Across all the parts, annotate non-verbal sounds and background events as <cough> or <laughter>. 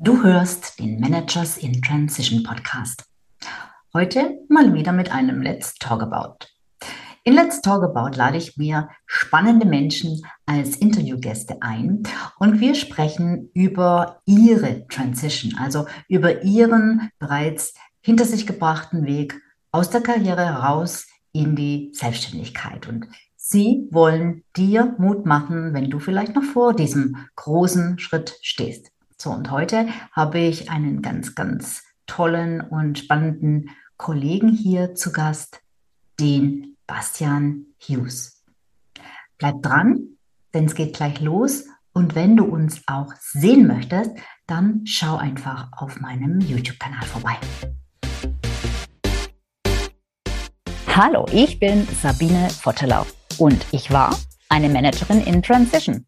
Du hörst den Managers in Transition Podcast. Heute mal wieder mit einem Let's Talk About. In Let's Talk About lade ich mir spannende Menschen als Interviewgäste ein und wir sprechen über ihre Transition, also über ihren bereits hinter sich gebrachten Weg aus der Karriere heraus in die Selbstständigkeit. Und sie wollen dir Mut machen, wenn du vielleicht noch vor diesem großen Schritt stehst. So, und heute habe ich einen ganz, ganz tollen und spannenden Kollegen hier zu Gast, den Bastian Hughes. Bleib dran, denn es geht gleich los. Und wenn du uns auch sehen möchtest, dann schau einfach auf meinem YouTube-Kanal vorbei. Hallo, ich bin Sabine Vottelau und ich war eine Managerin in Transition.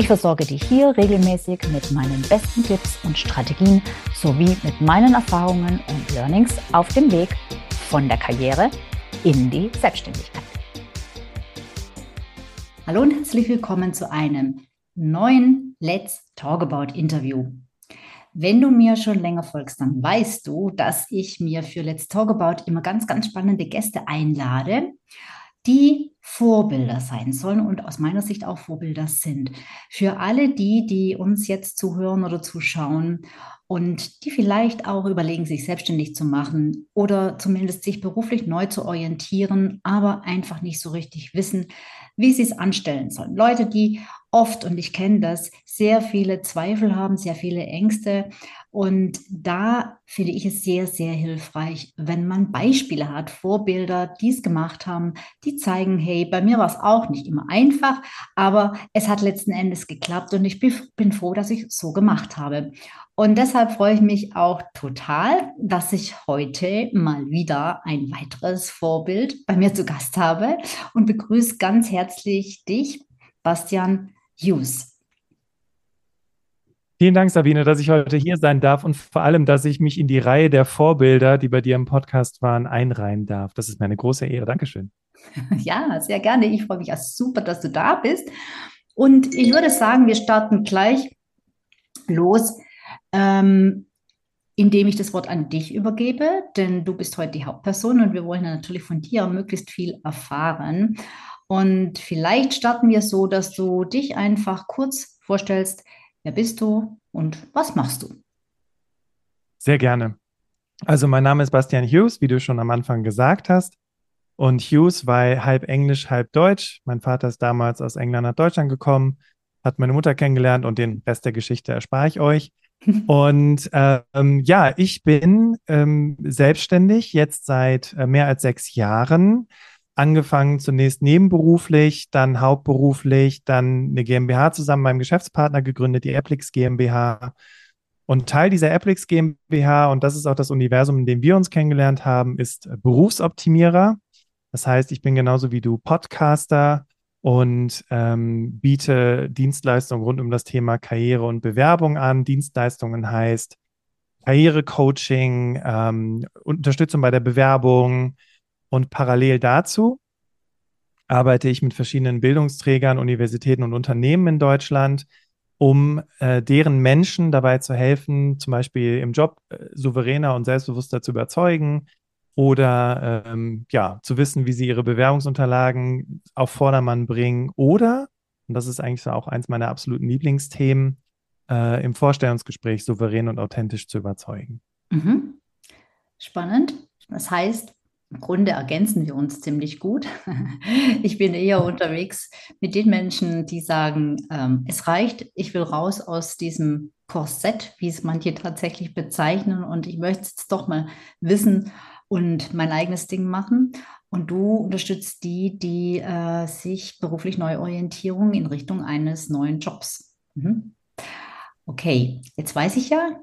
Ich versorge dich hier regelmäßig mit meinen besten Tipps und Strategien sowie mit meinen Erfahrungen und Learnings auf dem Weg von der Karriere in die Selbstständigkeit. Hallo und herzlich willkommen zu einem neuen Let's Talk About Interview. Wenn du mir schon länger folgst, dann weißt du, dass ich mir für Let's Talk About immer ganz, ganz spannende Gäste einlade die Vorbilder sein sollen und aus meiner Sicht auch Vorbilder sind. Für alle die, die uns jetzt zuhören oder zuschauen und die vielleicht auch überlegen, sich selbstständig zu machen oder zumindest sich beruflich neu zu orientieren, aber einfach nicht so richtig wissen, wie sie es anstellen sollen. Leute, die oft, und ich kenne das, sehr viele Zweifel haben, sehr viele Ängste und da finde ich es sehr, sehr hilfreich, wenn man Beispiele hat, Vorbilder, die es gemacht haben, die zeigen, hey, bei mir war es auch nicht immer einfach, aber es hat letzten Endes geklappt und ich bin froh, dass ich es so gemacht habe. Und deshalb freue ich mich auch total, dass ich heute mal wieder ein weiteres Vorbild bei mir zu Gast habe und begrüße ganz herzlich dich, Bastian Hughes. Vielen Dank, Sabine, dass ich heute hier sein darf und vor allem, dass ich mich in die Reihe der Vorbilder, die bei dir im Podcast waren, einreihen darf. Das ist mir eine große Ehre. Dankeschön. <laughs> Ja, sehr gerne. Ich freue mich auch super, dass du da bist. Und ich würde sagen, wir starten gleich los, ähm, indem ich das Wort an dich übergebe, denn du bist heute die Hauptperson und wir wollen natürlich von dir möglichst viel erfahren. Und vielleicht starten wir so, dass du dich einfach kurz vorstellst, Wer bist du und was machst du? Sehr gerne. Also mein Name ist Bastian Hughes, wie du schon am Anfang gesagt hast. Und Hughes war halb Englisch, halb Deutsch. Mein Vater ist damals aus England nach Deutschland gekommen, hat meine Mutter kennengelernt und den Rest der Geschichte erspare ich euch. <laughs> und ähm, ja, ich bin ähm, selbstständig jetzt seit äh, mehr als sechs Jahren angefangen zunächst nebenberuflich, dann hauptberuflich, dann eine GmbH zusammen mit meinem Geschäftspartner gegründet, die Applix GmbH. Und Teil dieser Applix GmbH, und das ist auch das Universum, in dem wir uns kennengelernt haben, ist Berufsoptimierer. Das heißt, ich bin genauso wie du Podcaster und ähm, biete Dienstleistungen rund um das Thema Karriere und Bewerbung an. Dienstleistungen heißt Karrierecoaching, ähm, Unterstützung bei der Bewerbung, und parallel dazu arbeite ich mit verschiedenen Bildungsträgern, Universitäten und Unternehmen in Deutschland, um äh, deren Menschen dabei zu helfen, zum Beispiel im Job äh, souveräner und selbstbewusster zu überzeugen oder ähm, ja, zu wissen, wie sie ihre Bewerbungsunterlagen auf Vordermann bringen oder, und das ist eigentlich so auch eins meiner absoluten Lieblingsthemen, äh, im Vorstellungsgespräch souverän und authentisch zu überzeugen. Mhm. Spannend. Das heißt, Grunde ergänzen wir uns ziemlich gut. <laughs> Ich bin eher unterwegs mit den Menschen, die sagen, ähm, es reicht, ich will raus aus diesem Korsett, wie es manche tatsächlich bezeichnen, und ich möchte es doch mal wissen und mein eigenes Ding machen. Und du unterstützt die, die äh, sich beruflich Neuorientierung in Richtung eines neuen Jobs. Mhm. Okay, jetzt weiß ich ja,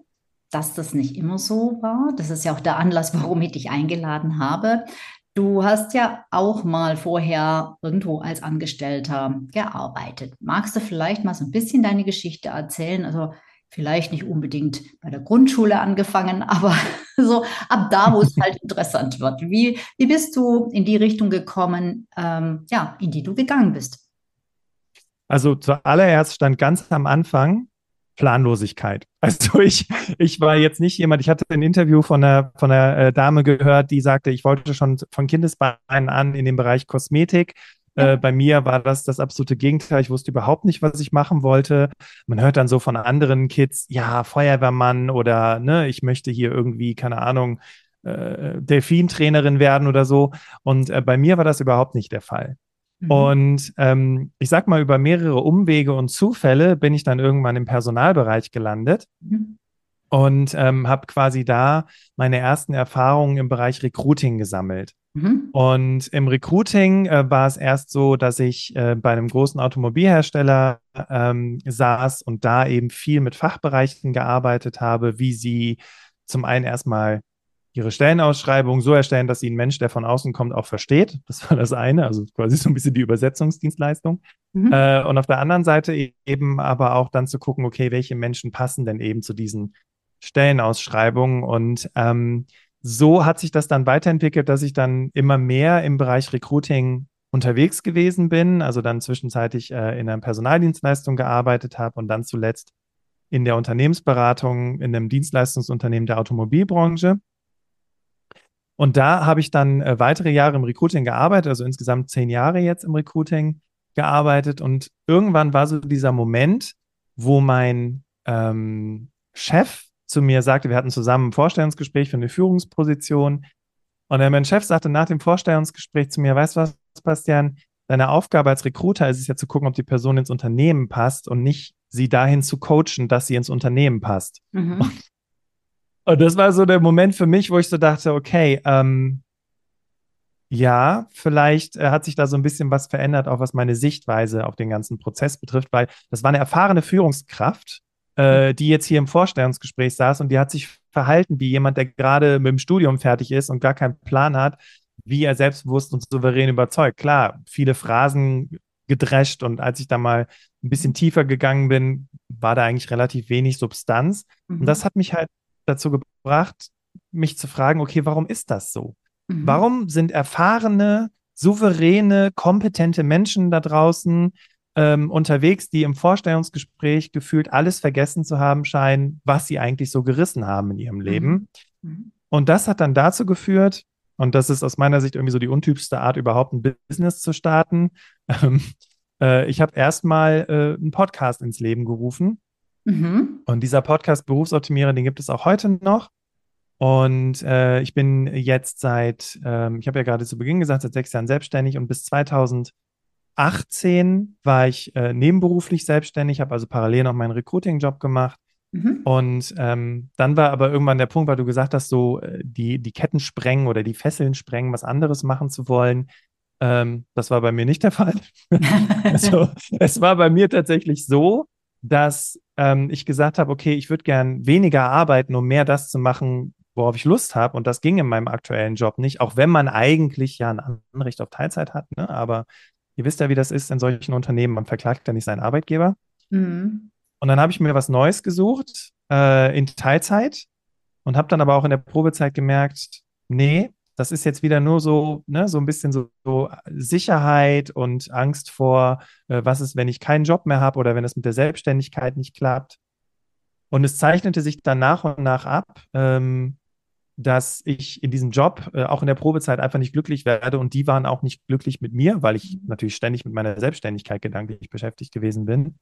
dass das nicht immer so war. Das ist ja auch der Anlass, warum ich dich eingeladen habe. Du hast ja auch mal vorher irgendwo als Angestellter gearbeitet. Magst du vielleicht mal so ein bisschen deine Geschichte erzählen? Also vielleicht nicht unbedingt bei der Grundschule angefangen, <laughs> aber so ab da, wo es halt interessant wird. Wie, wie bist du in die Richtung gekommen, ähm, ja, in die du gegangen bist? Also zuallererst stand ganz am Anfang Planlosigkeit. <laughs> Also ich, ich war jetzt nicht jemand, ich hatte ein Interview von einer, von einer äh, Dame gehört, die sagte, ich wollte schon von Kindesbeinen an in den Bereich Kosmetik. Ja. Äh, bei mir war das das absolute Gegenteil. Ich wusste überhaupt nicht, was ich machen wollte. Man hört dann so von anderen Kids, ja, Feuerwehrmann oder ne, ich möchte hier irgendwie, keine Ahnung, äh, Delfintrainerin werden oder so. Und äh, bei mir war das überhaupt nicht der Fall. Mhm. Und ähm, ich sag mal, über mehrere Umwege und Zufälle bin ich dann irgendwann im Personalbereich gelandet. Mhm. Und ähm, habe quasi da meine ersten Erfahrungen im Bereich Recruiting gesammelt. Mhm. Und im Recruiting äh, war es erst so, dass ich äh, bei einem großen Automobilhersteller ähm, saß und da eben viel mit Fachbereichen gearbeitet habe, wie sie zum einen erstmal ihre Stellenausschreibung so erstellen, dass sie ein Mensch, der von außen kommt, auch versteht. Das war das eine, also quasi so ein bisschen die Übersetzungsdienstleistung. Mhm. Äh, und auf der anderen Seite e-, eben aber auch dann zu gucken, okay, welche Menschen passen denn eben zu diesen Stellenausschreibungen. Und ähm, so hat sich das dann weiterentwickelt, dass ich dann immer mehr im Bereich Recruiting unterwegs gewesen bin, also dann zwischenzeitlich äh, in einer Personaldienstleistung gearbeitet habe und dann zuletzt in der Unternehmensberatung in einem Dienstleistungsunternehmen der Automobilbranche. Und da habe ich dann äh, weitere Jahre im Recruiting gearbeitet, also insgesamt zehn Jahre jetzt im Recruiting gearbeitet. Und irgendwann war so dieser Moment, wo mein ähm, Chef zu mir sagte, wir hatten zusammen ein Vorstellungsgespräch für eine Führungsposition. Und mein Chef sagte nach dem Vorstellungsgespräch zu mir, weißt du was, Bastian, deine Aufgabe als Recruiter ist es ja zu gucken, ob die Person ins Unternehmen passt und nicht sie dahin zu coachen, dass sie ins Unternehmen passt. Mhm. Und das war so der Moment für mich, wo ich so dachte, okay, ähm, ja, vielleicht äh, hat sich da so ein bisschen was verändert, auch was meine Sichtweise auf den ganzen Prozess betrifft, weil das war eine erfahrene Führungskraft, äh, die jetzt hier im Vorstellungsgespräch saß und die hat sich verhalten wie jemand, der gerade mit dem Studium fertig ist und gar keinen Plan hat, wie er selbstbewusst und souverän überzeugt. Klar, viele Phrasen gedrescht und als ich da mal ein bisschen tiefer gegangen bin, war da eigentlich relativ wenig Substanz. Mhm. Und das hat mich halt dazu gebracht, mich zu fragen, okay, warum ist das so? Mhm. Warum sind erfahrene, souveräne, kompetente Menschen da draußen ähm, unterwegs, die im Vorstellungsgespräch gefühlt alles vergessen zu haben scheinen, was sie eigentlich so gerissen haben in ihrem Leben? Mhm. mhm. Und das hat dann dazu geführt, und das ist aus meiner Sicht irgendwie so die untypischste Art, überhaupt ein Business zu starten. <laughs> Ähm, äh, ich habe erstmal äh, einen Podcast ins Leben gerufen, Mhm. Und dieser Podcast Berufsoptimierer, den gibt es auch heute noch. Und äh, ich bin jetzt seit, ähm, ich habe ja gerade zu Beginn gesagt, seit sechs Jahren selbstständig und bis 2018 war ich äh, nebenberuflich selbstständig, habe also parallel noch meinen Recruiting-Job gemacht. Mhm. Und ähm, dann war aber irgendwann der Punkt, weil du gesagt hast, so äh, die, die Ketten sprengen oder die Fesseln sprengen, was anderes machen zu wollen. Ähm, das war bei mir nicht der Fall. <laughs> also, es war bei mir tatsächlich so, dass ähm, ich gesagt habe, okay, ich würde gern weniger arbeiten, um mehr das zu machen, worauf ich Lust habe. Und das ging in meinem aktuellen Job nicht, auch wenn man eigentlich ja ein Anrecht auf Teilzeit hat. Ne? Aber ihr wisst ja, wie das ist in solchen Unternehmen. Man verklagt ja nicht seinen Arbeitgeber. Mhm. Und dann habe ich mir was Neues gesucht äh, in Teilzeit und habe dann aber auch in der Probezeit gemerkt, nee, das ist jetzt wieder nur so, ne, so ein bisschen so, so Sicherheit und Angst vor, äh, was ist, wenn ich keinen Job mehr habe oder wenn es mit der Selbstständigkeit nicht klappt. Und es zeichnete sich dann nach und nach ab, ähm, dass ich in diesem Job äh, auch in der Probezeit einfach nicht glücklich werde und die waren auch nicht glücklich mit mir, weil ich natürlich ständig mit meiner Selbstständigkeit gedanklich beschäftigt gewesen bin.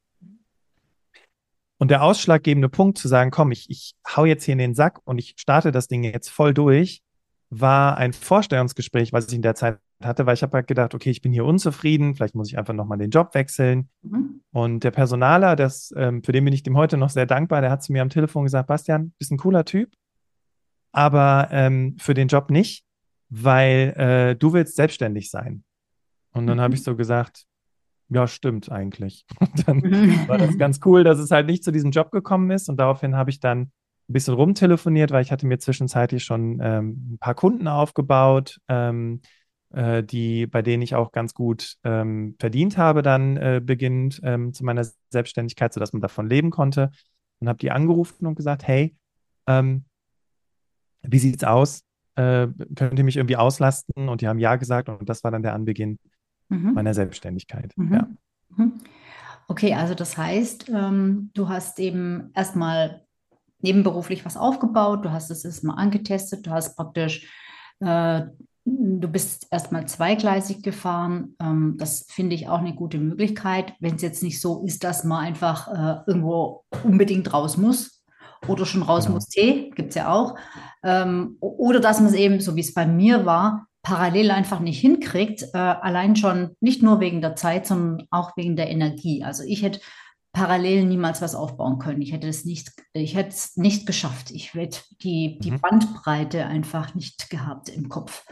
Und der ausschlaggebende Punkt zu sagen, komm, ich, ich hau jetzt hier in den Sack und ich starte das Ding jetzt voll durch, war ein Vorstellungsgespräch, was ich in der Zeit hatte, weil ich habe halt gedacht, okay, ich bin hier unzufrieden, vielleicht muss ich einfach nochmal den Job wechseln. Mhm. Und der Personaler, das, ähm, für den bin ich dem heute noch sehr dankbar, der hat zu mir am Telefon gesagt, Bastian, bist ein cooler Typ, aber ähm, für den Job nicht, weil äh, du willst selbstständig sein. Und dann mhm. habe ich so gesagt, ja, stimmt eigentlich. <laughs> Und dann mhm. war das ganz cool, dass es halt nicht zu diesem Job gekommen ist. Und daraufhin habe ich dann ein bisschen rumtelefoniert, weil ich hatte mir zwischenzeitlich schon ähm, ein paar Kunden aufgebaut, ähm, äh, die, bei denen ich auch ganz gut ähm, verdient habe, dann äh, beginnend ähm, zu meiner Selbstständigkeit, sodass man davon leben konnte. Und habe die angerufen und gesagt, hey, ähm, wie sieht's aus? Äh, könnt ihr mich irgendwie auslasten? Und die haben ja gesagt und das war dann der Anbeginn mhm. meiner Selbstständigkeit. Mhm. Ja. Mhm. Okay, also das heißt, ähm, du hast eben erstmal nebenberuflich was aufgebaut, du hast es erstmal angetestet, du hast praktisch, äh, du bist erstmal zweigleisig gefahren. Ähm, das finde ich auch eine gute Möglichkeit, wenn es jetzt nicht so ist, dass man einfach äh, irgendwo unbedingt raus muss oder schon raus genau. muss, T, gibt es ja auch. Ähm, oder dass man es eben, so wie es bei mir war, parallel einfach nicht hinkriegt, äh, allein schon nicht nur wegen der Zeit, sondern auch wegen der Energie. Also ich hätte parallel niemals was aufbauen können. Ich hätte es nicht, ich hätte es nicht geschafft. Ich hätte die, die mhm. Bandbreite einfach nicht gehabt im Kopf.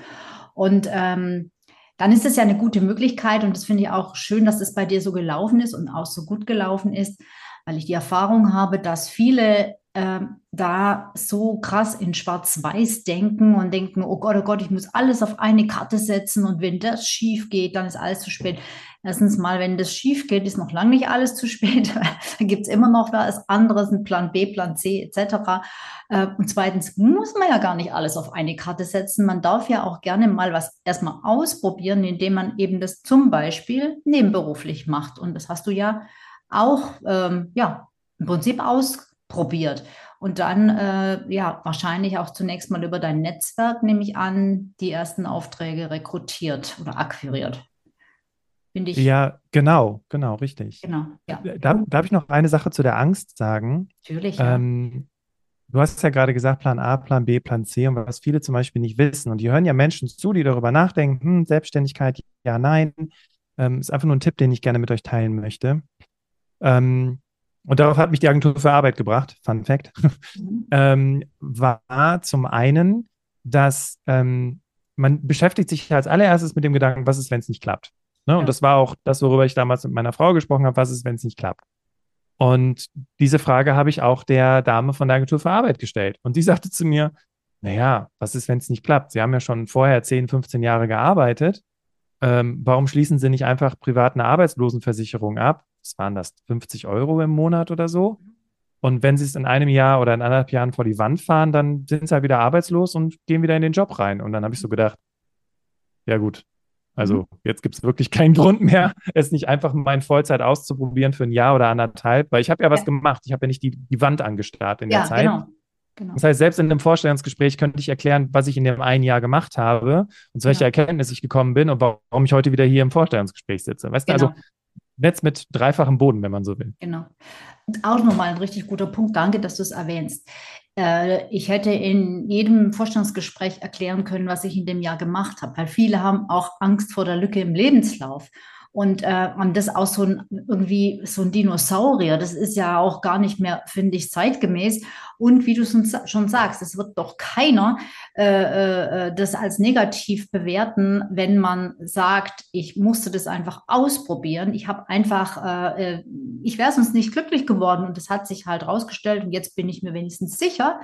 Und ähm, dann ist es ja eine gute Möglichkeit und das finde ich auch schön, dass es bei dir so gelaufen ist und auch so gut gelaufen ist, weil ich die Erfahrung habe, dass viele ähm, da so krass in Schwarz-Weiß denken und denken, oh Gott, oh Gott, ich muss alles auf eine Karte setzen und wenn das schief geht, dann ist alles zu spät. Erstens mal, wenn das schief geht, ist noch lange nicht alles zu spät. <laughs> dann gibt es immer noch was anderes, ein Plan B, Plan C etc. Äh, und zweitens muss man ja gar nicht alles auf eine Karte setzen. Man darf ja auch gerne mal was erstmal ausprobieren, indem man eben das zum Beispiel nebenberuflich macht. Und das hast du ja auch ähm, ja, im Prinzip aus probiert. Und dann, äh, ja, wahrscheinlich auch zunächst mal über dein Netzwerk, nehme ich an, die ersten Aufträge rekrutiert oder akquiriert. Finde ich. Ja, genau, genau, richtig. Genau, ja. Da, darf ich noch eine Sache zu der Angst sagen? Natürlich. Ja. Ähm, du hast ja gerade gesagt, Plan A, Plan B, Plan C und was viele zum Beispiel nicht wissen. Und die hören ja Menschen zu, die darüber nachdenken, hm, Selbstständigkeit, ja, nein. Ähm, ist einfach nur ein Tipp, den ich gerne mit euch teilen möchte. Ähm, und darauf hat mich die Agentur für Arbeit gebracht, Fun Fact, mhm. <laughs> ähm, war zum einen, dass ähm, man beschäftigt sich als allererstes mit dem Gedanken, was ist, wenn es nicht klappt. Ne? Ja. Und das war auch das, worüber ich damals mit meiner Frau gesprochen habe, was ist, wenn es nicht klappt. Und diese Frage habe ich auch der Dame von der Agentur für Arbeit gestellt. Und die sagte zu mir, naja, was ist, wenn es nicht klappt? Sie haben ja schon vorher 10, 15 Jahre gearbeitet. Ähm, warum schließen Sie nicht einfach privat eine Arbeitslosenversicherung ab? Was waren das, 50 Euro im Monat oder so. Und wenn sie es in einem Jahr oder in anderthalb Jahren vor die Wand fahren, dann sind sie halt wieder arbeitslos und gehen wieder in den Job rein. Und dann habe ich so gedacht, ja gut, also mhm. jetzt gibt es wirklich keinen <laughs> Grund mehr, es nicht einfach mal in Vollzeit auszuprobieren für ein Jahr oder anderthalb, weil ich habe ja was ja. gemacht. Ich habe ja nicht die, die Wand angestarrt in ja, der Zeit. Genau. Genau. Das heißt, selbst in einem Vorstellungsgespräch könnte ich erklären, was ich in dem einen Jahr gemacht habe und zu welcher genau. Erkenntnis ich gekommen bin und warum ich heute wieder hier im Vorstellungsgespräch sitze. Weißt du, also genau. Netz mit dreifachem Boden, wenn man so will. Genau. Und auch nochmal ein richtig guter Punkt. Danke, dass du es erwähnst. Äh, ich hätte in jedem Vorstellungsgespräch erklären können, was ich in dem Jahr gemacht habe, weil viele haben auch Angst vor der Lücke im Lebenslauf. Und, äh, und das auch so ein, irgendwie so ein Dinosaurier, das ist ja auch gar nicht mehr, finde ich, zeitgemäß. Und wie du schon sagst, es wird doch keiner äh, äh, das als negativ bewerten, wenn man sagt, ich musste das einfach ausprobieren. Ich habe einfach, äh, äh ich wäre sonst nicht glücklich geworden und das hat sich halt rausgestellt und jetzt bin ich mir wenigstens sicher,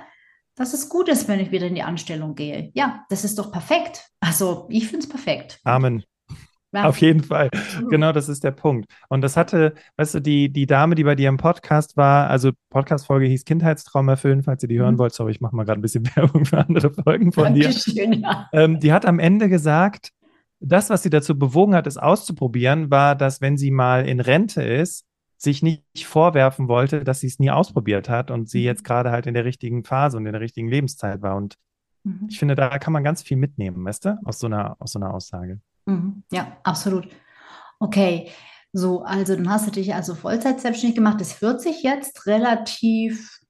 dass es gut ist, wenn ich wieder in die Anstellung gehe. Ja, das ist doch perfekt. Also ich finde es perfekt. Amen. Ja. Auf jeden Fall. Genau, das ist der Punkt. Und das hatte, weißt du, die, die Dame, die bei dir im Podcast war, also Podcast-Folge hieß Kindheitstraum erfüllen, falls ihr die hören mhm. wollt. Sorry, ich mache mal gerade ein bisschen <laughs> Werbung für andere Folgen von Dankeschön, dir. Ja. Ähm, die hat am Ende gesagt, das, was sie dazu bewogen hat, es auszuprobieren, war, dass wenn sie mal in Rente ist, sich nicht vorwerfen wollte, dass sie es nie ausprobiert hat und sie mhm. jetzt gerade halt in der richtigen Phase und in der richtigen Lebenszeit war. Und mhm. ich finde, da kann man ganz viel mitnehmen, weißt du, aus so einer, aus so einer Aussage. Mhm. Ja, absolut. Okay, so, also dann hast du dich also Vollzeit selbstständig gemacht. Das hört sich jetzt relativ,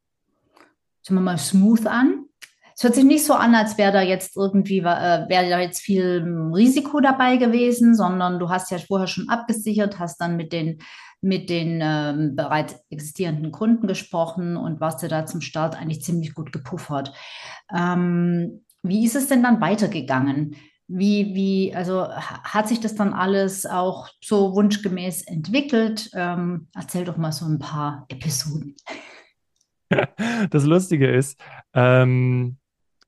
sagen wir mal, smooth an. Es hört sich nicht so an, als wäre da jetzt irgendwie, äh, wäre da jetzt viel Risiko dabei gewesen, sondern du hast ja vorher schon abgesichert, hast dann mit den, mit den ähm, bereits existierenden Kunden gesprochen und warst ja da zum Start eigentlich ziemlich gut gepuffert. Ähm, wie ist es denn dann weitergegangen? Wie, wie, also hat sich das dann alles auch so wunschgemäß entwickelt? Ähm, erzähl doch mal so ein paar Episoden. <laughs> das Lustige ist, ähm,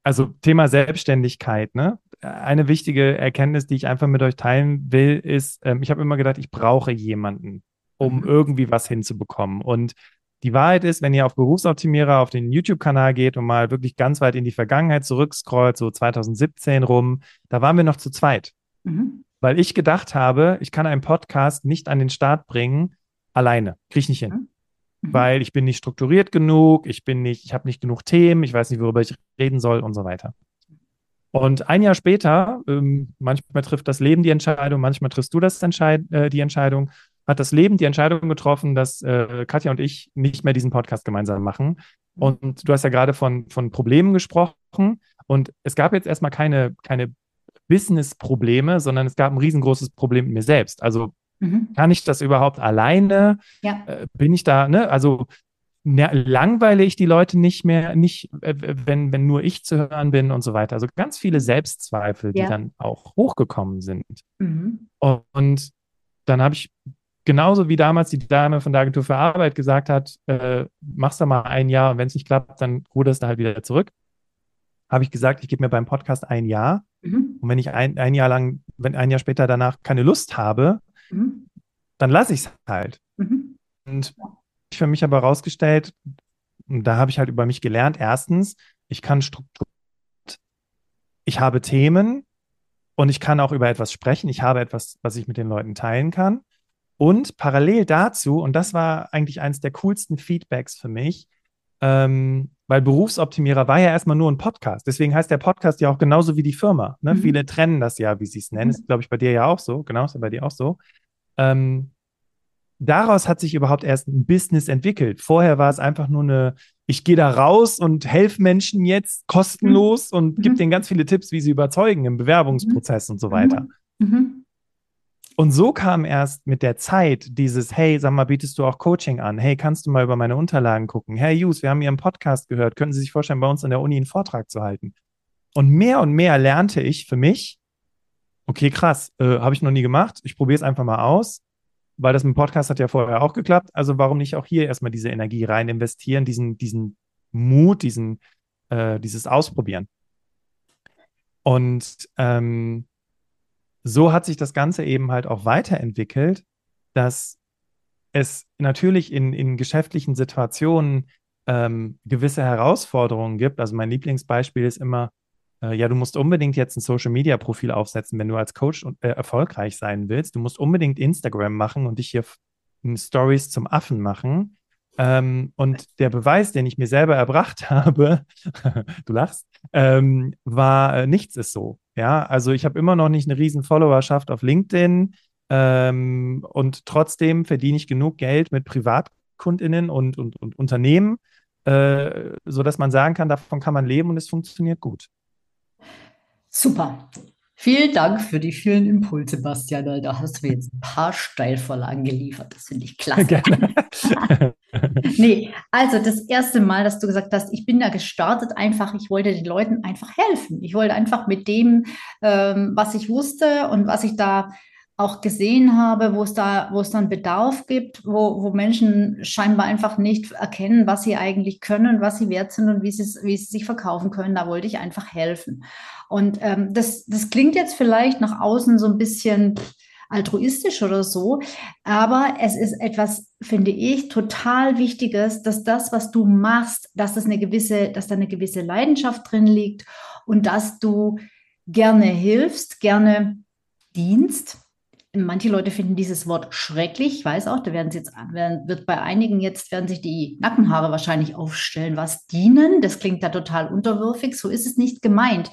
also Thema Selbstständigkeit, ne? Eine wichtige Erkenntnis, die ich einfach mit euch teilen will, ist, ähm, ich habe immer gedacht, ich brauche jemanden, um mhm. irgendwie was hinzubekommen. Und die Wahrheit ist, wenn ihr auf Berufsoptimierer auf den YouTube-Kanal geht und mal wirklich ganz weit in die Vergangenheit zurückscrollt, so 2017 rum, da waren wir noch zu zweit. Mhm. Weil ich gedacht habe, ich kann einen Podcast nicht an den Start bringen, alleine. Kriege ich nicht hin. Mhm. mhm. Weil ich bin nicht strukturiert genug, ich bin nicht, ich habe nicht genug Themen, ich weiß nicht, worüber ich reden soll und so weiter. Und ein Jahr später, ähm, manchmal trifft das Leben die Entscheidung, manchmal triffst du das Entscheid äh, die Entscheidung hat das Leben die Entscheidung getroffen, dass äh, Katja und ich nicht mehr diesen Podcast gemeinsam machen. Mhm. Und du hast ja gerade von, von Problemen gesprochen. Und es gab jetzt erstmal keine, keine Business-Probleme, sondern es gab ein riesengroßes Problem mit mir selbst. Also mhm. kann ich das überhaupt alleine? Ja. Äh, bin ich da, ne? Also ne, langweile ich die Leute nicht mehr, nicht, äh, wenn, wenn nur ich zu hören bin und so weiter. Also ganz viele Selbstzweifel, ja. die dann auch hochgekommen sind. Mhm. Und dann habe ich genauso wie damals die Dame von der Agentur für Arbeit gesagt hat, äh, machst du mal ein Jahr und wenn es nicht klappt, dann ruderst du halt wieder zurück. Habe ich gesagt, ich gebe mir beim Podcast ein Jahr. Mhm. Und wenn ich ein, ein Jahr lang, wenn ein Jahr später danach keine Lust habe, mhm. dann lasse ich es halt. Mhm. Und ich für mich aber herausgestellt, und da habe ich halt über mich gelernt, erstens, ich kann Struktur, ich habe Themen und ich kann auch über etwas sprechen. Ich habe etwas, was ich mit den Leuten teilen kann. Und parallel dazu, und das war eigentlich eines der coolsten Feedbacks für mich, ähm, weil Berufsoptimierer war ja erstmal nur ein Podcast. Deswegen heißt der Podcast ja auch genauso wie die Firma. Ne? Mhm. Viele trennen das ja, wie sie es nennen. Mhm. Ist, glaube ich, bei dir ja auch so. Genau, ist ja bei dir auch so. Ähm, daraus hat sich überhaupt erst ein Business entwickelt. Vorher war es einfach nur eine, ich gehe da raus und helfe Menschen jetzt kostenlos mhm. und gebe mhm. denen ganz viele Tipps, wie sie überzeugen im Bewerbungsprozess und so weiter. Mhm. Und so kam erst mit der Zeit dieses, hey, sag mal, bietest du auch Coaching an? Hey, kannst du mal über meine Unterlagen gucken? Hey, Jus, wir haben Ihren Podcast gehört. Könnten Sie sich vorstellen, bei uns an der Uni einen Vortrag zu halten? Und mehr und mehr lernte ich für mich, okay, krass, äh, habe ich noch nie gemacht. Ich probiere es einfach mal aus, weil das mit dem Podcast hat ja vorher auch geklappt. Also warum nicht auch hier erstmal diese Energie rein investieren, diesen, diesen Mut, diesen, äh, dieses Ausprobieren. Und ähm, so hat sich das Ganze eben halt auch weiterentwickelt, dass es natürlich in, in geschäftlichen Situationen ähm, gewisse Herausforderungen gibt. Also mein Lieblingsbeispiel ist immer, äh, ja, du musst unbedingt jetzt ein Social-Media-Profil aufsetzen, wenn du als Coach äh, erfolgreich sein willst. Du musst unbedingt Instagram machen und dich hier Stories zum Affen machen. Ähm, und der Beweis, den ich mir selber erbracht <laughs> habe, du lachst, ähm, war, äh, nichts ist so. Ja, also ich habe immer noch nicht eine riesen Followerschaft auf LinkedIn ähm, und trotzdem verdiene ich genug Geld mit PrivatkundInnen und, und, und Unternehmen, äh, sodass man sagen kann, davon kann man leben und es funktioniert gut. Super. Vielen Dank für die vielen Impulse, Bastian. Da hast du mir jetzt ein paar Steilvorlagen geliefert. Das finde ich klasse. Gerne. <laughs> nee, also das erste Mal, dass du gesagt hast, ich bin da gestartet, einfach, ich wollte den Leuten einfach helfen. Ich wollte einfach mit dem, ähm, was ich wusste und was ich da auch gesehen habe, wo es da, wo es dann Bedarf gibt, wo, wo Menschen scheinbar einfach nicht erkennen, was sie eigentlich können, was sie wert sind und wie sie, wie sie sich verkaufen können. Da wollte ich einfach helfen. Und ähm, das, das klingt jetzt vielleicht nach außen so ein bisschen altruistisch oder so, aber es ist etwas, finde ich, total Wichtiges, dass das, was du machst, dass das eine gewisse, dass da eine gewisse Leidenschaft drin liegt und dass du gerne hilfst, gerne dienst Manche Leute finden dieses Wort schrecklich. Ich weiß auch, da werden jetzt, werden, wird bei einigen jetzt, werden sich die Nackenhaare wahrscheinlich aufstellen. Was dienen? Das klingt da total unterwürfig. So ist es nicht gemeint.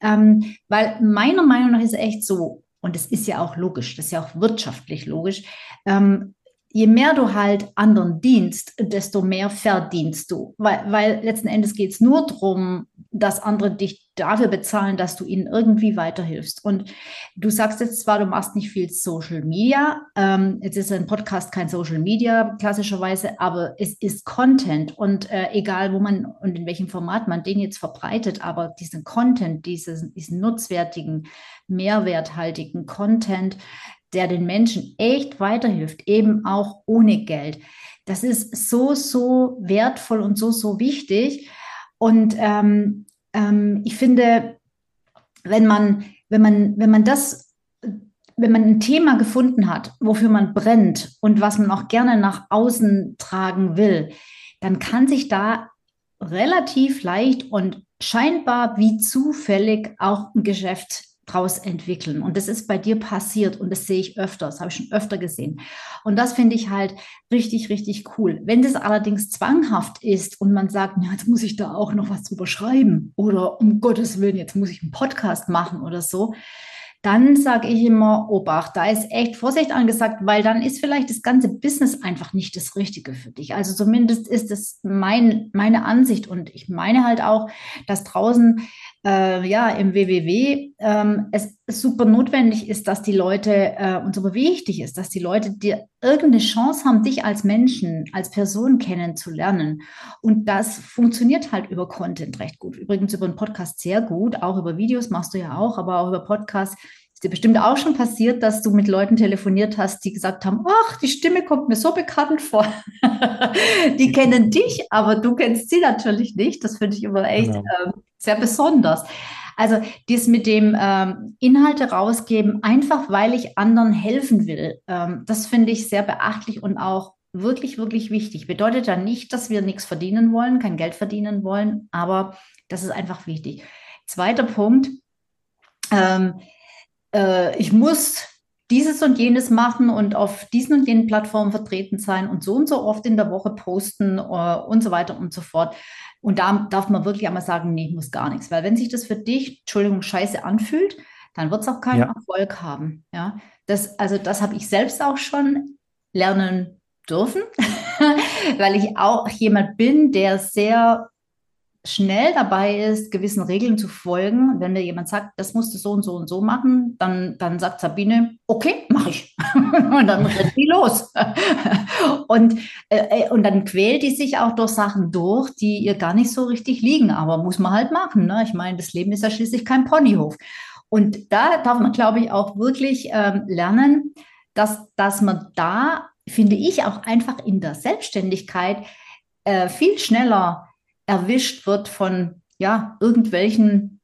Ähm, weil meiner Meinung nach ist es echt so, und es ist ja auch logisch, das ist ja auch wirtschaftlich logisch, ähm, je mehr du halt anderen dienst, desto mehr verdienst du. Weil, weil letzten Endes geht es nur darum, dass andere dich dafür bezahlen, dass du ihnen irgendwie weiterhilfst. Und du sagst jetzt zwar, du machst nicht viel Social Media. Ähm, jetzt ist ein Podcast kein Social Media klassischerweise, aber es ist Content. Und äh, egal, wo man und in welchem Format man den jetzt verbreitet, aber diesen Content, diesen, diesen nutzwertigen, mehrwerthaltigen Content, der den Menschen echt weiterhilft, eben auch ohne Geld. Das ist so, so wertvoll und so, so wichtig. Und ähm, ähm, ich finde, wenn man, wenn man, wenn man das, wenn man ein Thema gefunden hat, wofür man brennt und was man auch gerne nach außen tragen will, dann kann sich da relativ leicht und scheinbar wie zufällig auch ein Geschäft draus entwickeln. Und das ist bei dir passiert und das sehe ich öfter, das habe ich schon öfter gesehen. Und das finde ich halt richtig, richtig cool. Wenn das allerdings zwanghaft ist und man sagt, ja, jetzt muss ich da auch noch was drüber schreiben oder um Gottes Willen, jetzt muss ich einen Podcast machen oder so, dann sage ich immer, Obacht, da ist echt Vorsicht angesagt, weil dann ist vielleicht das ganze Business einfach nicht das Richtige für dich. Also zumindest ist es mein, meine Ansicht und ich meine halt auch, dass draußen äh, ja im WWW ähm, es super notwendig ist, dass die Leute äh, und super wichtig ist, dass die Leute dir irgendeine Chance haben, dich als Menschen, als Person kennenzulernen. Und das funktioniert halt über Content recht gut. Übrigens über einen Podcast sehr gut, auch über Videos machst du ja auch, aber auch über Podcasts ist dir bestimmt auch schon passiert, dass du mit Leuten telefoniert hast, die gesagt haben, ach, die Stimme kommt mir so bekannt vor. <laughs> die kennen dich, aber du kennst sie natürlich nicht. Das finde ich immer echt genau. äh, sehr besonders. Also das mit dem ähm, Inhalte rausgeben, einfach weil ich anderen helfen will, ähm, das finde ich sehr beachtlich und auch wirklich, wirklich wichtig. Bedeutet ja nicht, dass wir nichts verdienen wollen, kein Geld verdienen wollen, aber das ist einfach wichtig. Zweiter Punkt, ähm, äh, ich muss dieses und jenes machen und auf diesen und jenen Plattformen vertreten sein und so und so oft in der Woche posten äh, und so weiter und so fort. Und da darf man wirklich einmal sagen, nee, ich muss gar nichts. Weil wenn sich das für dich, Entschuldigung, scheiße anfühlt, dann wird es auch keinen ja. Erfolg haben. Ja, das, also das habe ich selbst auch schon lernen dürfen, <laughs> weil ich auch jemand bin, der sehr schnell dabei ist, gewissen Regeln zu folgen. Wenn mir jemand sagt, das musst du so und so und so machen, dann, dann sagt Sabine, okay, mache ich. <laughs> und dann rennt die los. <laughs> und, äh, äh, und dann quält die sich auch durch Sachen durch, die ihr gar nicht so richtig liegen. Aber muss man halt machen. Ne? Ich meine, das Leben ist ja schließlich kein Ponyhof. Und da darf man, glaube ich, auch wirklich ähm, lernen, dass, dass man da, finde ich, auch einfach in der Selbstständigkeit äh, viel schneller erwischt wird von ja, irgendwelchen,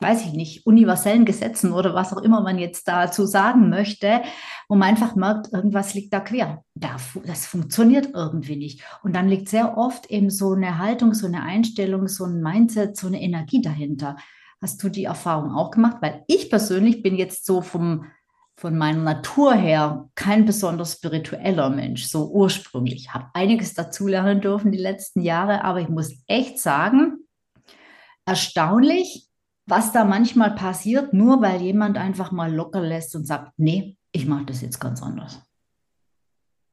weiß ich nicht, universellen Gesetzen oder was auch immer man jetzt dazu sagen möchte, wo man einfach merkt, irgendwas liegt da quer. Das funktioniert irgendwie nicht. Und dann liegt sehr oft eben so eine Haltung, so eine Einstellung, so ein Mindset, so eine Energie dahinter. Hast du die Erfahrung auch gemacht? Weil ich persönlich bin jetzt so vom von meiner Natur her kein besonders spiritueller Mensch, so ursprünglich. Ich habe einiges dazulernen dürfen die letzten Jahre, aber ich muss echt sagen, erstaunlich, was da manchmal passiert, nur weil jemand einfach mal locker lässt und sagt, nee, ich mache das jetzt ganz anders.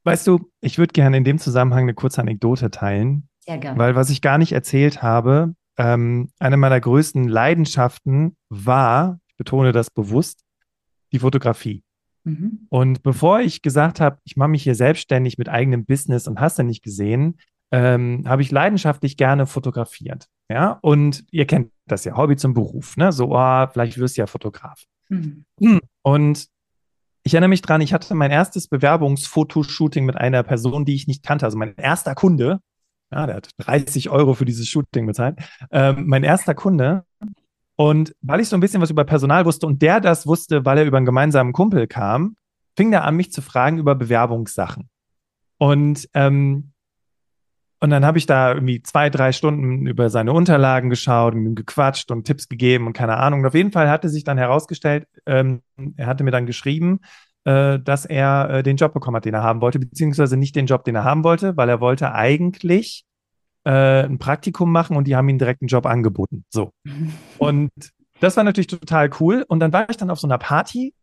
Weißt du, ich würde gerne in dem Zusammenhang eine kurze Anekdote teilen. Sehr gerne. Weil was ich gar nicht erzählt habe, ähm, eine meiner größten Leidenschaften war, ich betone das bewusst, die Fotografie. Mhm. Und bevor ich gesagt habe, ich mache mich hier selbstständig mit eigenem Business und hast du nicht gesehen, ähm, habe ich leidenschaftlich gerne fotografiert. Ja, und ihr kennt das ja, Hobby zum Beruf, ne? So, oh, vielleicht wirst du ja Fotograf. Mhm. Hm. Und ich erinnere mich dran, ich hatte mein erstes Bewerbungsfotoshooting mit einer Person, die ich nicht kannte. Also mein erster Kunde, ja, der hat 30 Euro für dieses Shooting bezahlt. Ähm, mein erster Kunde und weil ich so ein bisschen was über Personal wusste und der das wusste, weil er über einen gemeinsamen Kumpel kam, fing er an, mich zu fragen über Bewerbungssachen. Und, ähm, und dann habe ich da irgendwie zwei, drei Stunden über seine Unterlagen geschaut, mit ihm gequatscht und Tipps gegeben und keine Ahnung. Und auf jeden Fall hatte sich dann herausgestellt, ähm, er hatte mir dann geschrieben, äh, dass er äh, den Job bekommen hat, den er haben wollte, beziehungsweise nicht den Job, den er haben wollte, weil er wollte eigentlich äh, ein Praktikum machen und die haben ihm direkt einen Job angeboten. So. <laughs> Und das war natürlich total cool. Und dann war ich dann auf so einer Party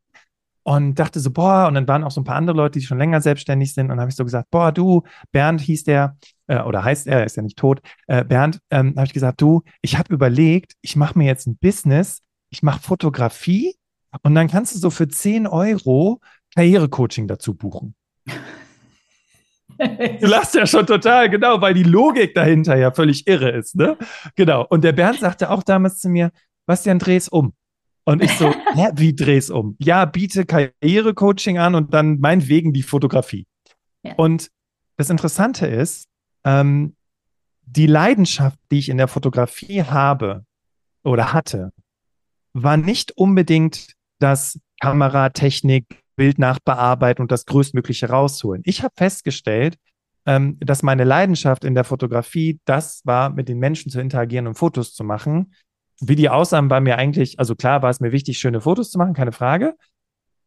und dachte so, boah, und dann waren auch so ein paar andere Leute, die schon länger selbstständig sind. Und dann habe ich so gesagt, boah, du, Bernd hieß der, äh, oder heißt er, er ist ja nicht tot. Äh, Bernd, ähm, habe ich gesagt, du, ich habe überlegt, ich mache mir jetzt ein Business, ich mache Fotografie und dann kannst du so für 10 Euro Karrierecoaching dazu buchen. <laughs> Du lachst ja schon total, genau, weil die Logik dahinter ja völlig irre ist, ne? Genau. Und der Bernd sagte auch damals zu mir, Bastian, dreh es um. Und ich so, <laughs> hä, wie dreh's um? Ja, biete Karrierecoaching an und dann meinetwegen die Fotografie. Ja. Und das Interessante ist, ähm, die Leidenschaft, die ich in der Fotografie habe oder hatte, war nicht unbedingt das Kameratechnik, Bildnachbearbeiten und das Größtmögliche rausholen. Ich habe festgestellt, ähm, dass meine Leidenschaft in der Fotografie das war, mit den Menschen zu interagieren und Fotos zu machen. Wie die aussahen, war mir eigentlich, also klar war es mir wichtig, schöne Fotos zu machen, keine Frage.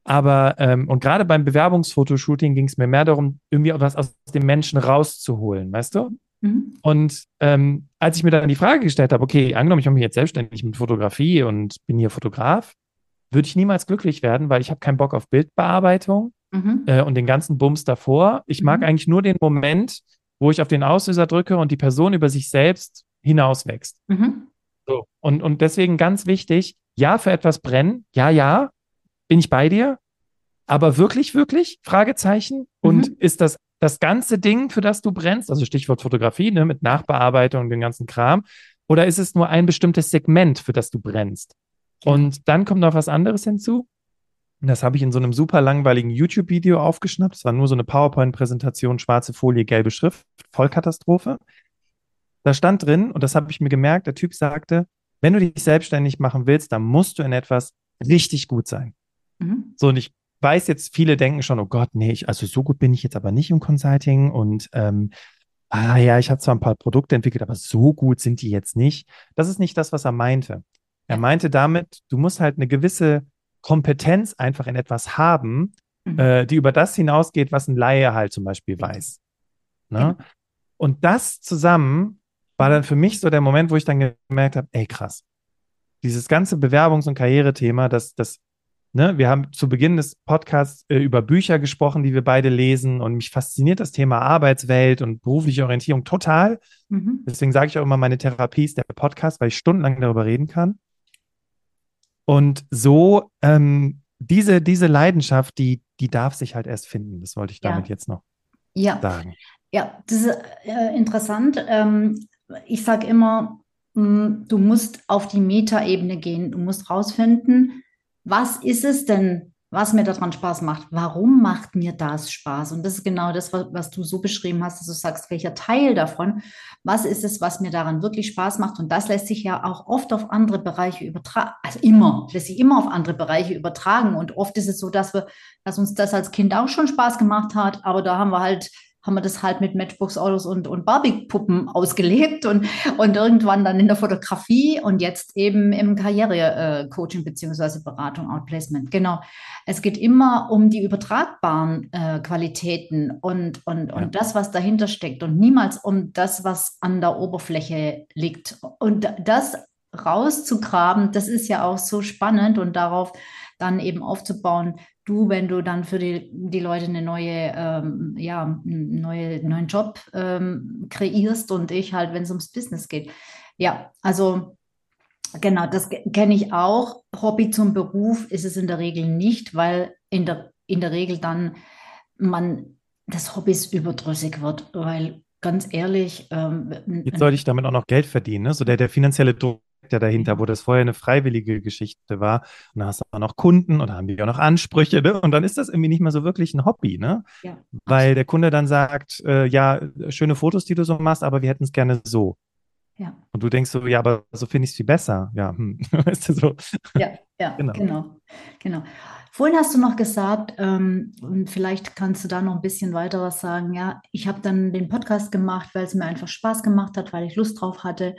Aber, ähm, und gerade beim Bewerbungsfotoshooting ging es mir mehr darum, irgendwie was aus dem Menschen rauszuholen, weißt du? Mhm. Und ähm, als ich mir dann die Frage gestellt habe, okay, angenommen, ich mache mich jetzt selbstständig mit Fotografie und bin hier Fotograf, würde ich niemals glücklich werden, weil ich habe keinen Bock auf Bildbearbeitung mhm. äh, und den ganzen Bums davor. Ich mhm. mag eigentlich nur den Moment, wo ich auf den Auslöser drücke und die Person über sich selbst hinauswächst. Mhm. So. Und, und deswegen ganz wichtig, ja, für etwas brennen, ja, ja, bin ich bei dir, aber wirklich, wirklich? Fragezeichen. Und mhm. ist das das ganze Ding, für das du brennst, also Stichwort Fotografie, ne, mit Nachbearbeitung und den ganzen Kram, oder ist es nur ein bestimmtes Segment, für das du brennst? Und dann kommt noch was anderes hinzu. Das habe ich in so einem super langweiligen YouTube-Video aufgeschnappt. Es war nur so eine PowerPoint-Präsentation, schwarze Folie, gelbe Schrift, Vollkatastrophe. Da stand drin, und das habe ich mir gemerkt, der Typ sagte, wenn du dich selbstständig machen willst, dann musst du in etwas richtig gut sein. Mhm. So, und ich weiß jetzt, viele denken schon, oh Gott, nee, ich, also so gut bin ich jetzt aber nicht im Consulting und ähm, ah ja, ich habe zwar ein paar Produkte entwickelt, aber so gut sind die jetzt nicht. Das ist nicht das, was er meinte. Er meinte damit, du musst halt eine gewisse Kompetenz einfach in etwas haben, mhm. äh, die über das hinausgeht, was ein Laie halt zum Beispiel weiß. Ne? Ja. Und das zusammen war dann für mich so der Moment, wo ich dann gemerkt habe, ey krass, dieses ganze Bewerbungs- und Karrierethema, das, das Ne, wir haben zu Beginn des Podcasts äh, über Bücher gesprochen, die wir beide lesen und mich fasziniert das Thema Arbeitswelt und berufliche Orientierung total. Mhm. Deswegen sage ich auch immer, meine Therapie ist der Podcast, weil ich stundenlang darüber reden kann. Und so ähm, diese, diese Leidenschaft, die, die darf sich halt erst finden. Das wollte ich damit ja. jetzt noch ja. sagen. Ja, das ist äh, interessant. Ähm, ich sage immer, mh, mm, du musst auf die Metaebene gehen. Du musst rausfinden, was ist es denn, was mir daran Spaß macht? Warum macht mir das Spaß? Und das ist genau das, was, was, du so beschrieben hast, dass du sagst, welcher Teil davon, was ist es, was mir daran wirklich Spaß macht? Und das lässt sich ja auch oft auf andere Bereiche übertragen, also immer, lässt sich immer auf andere Bereiche übertragen. Und oft ist es so, dass wir, dass uns das als Kind auch schon Spaß gemacht hat, aber da haben wir halt haben wir das halt mit Matchbox-Autos und, und Barbie-Puppen ausgelebt und, und irgendwann dann in der Fotografie und jetzt eben im Karriere-Coaching beziehungsweise Beratung, Outplacement. Genau. Es geht immer um die übertragbaren äh, Qualitäten und, und, ja. und das, was dahinter steckt und niemals um das, was an der Oberfläche liegt. Und das rauszugraben, das ist ja auch so spannend und darauf dann eben aufzubauen, du, wenn du dann für die, die Leute eine neue, ähm, ja, neue, neuen Job ähm, kreierst und ich halt, wenn es ums Business geht. Ja, also genau, das kenne ich auch. Hobby zum Beruf ist es in der Regel nicht, weil in der, in der Regel dann man das Hobbys überdrüssig wird, weil ganz ehrlich. Ähm, Jetzt sollte ich damit auch noch Geld verdienen, ne? So der, der finanzielle Druck ja dahinter, wo das vorher eine freiwillige Geschichte war. Und dann hast du auch noch Kunden oder haben die auch noch Ansprüche, ne? Und dann ist das irgendwie nicht mehr so wirklich ein Hobby, ne? Ja. Weil der Kunde dann sagt, äh, ja, schöne Fotos, die du so machst, aber wir hätten es gerne so. Ja. Und du denkst so, ja, aber so finde ich es viel besser. Ja, hm. <laughs> weißt du so. Ja, ja, <laughs> genau. genau. genau. Vorhin hast du noch gesagt, ähm, und vielleicht kannst du da noch ein bisschen weiter was sagen. Ja, ich habe dann den Podcast gemacht, weil es mir einfach Spaß gemacht hat, weil ich Lust drauf hatte.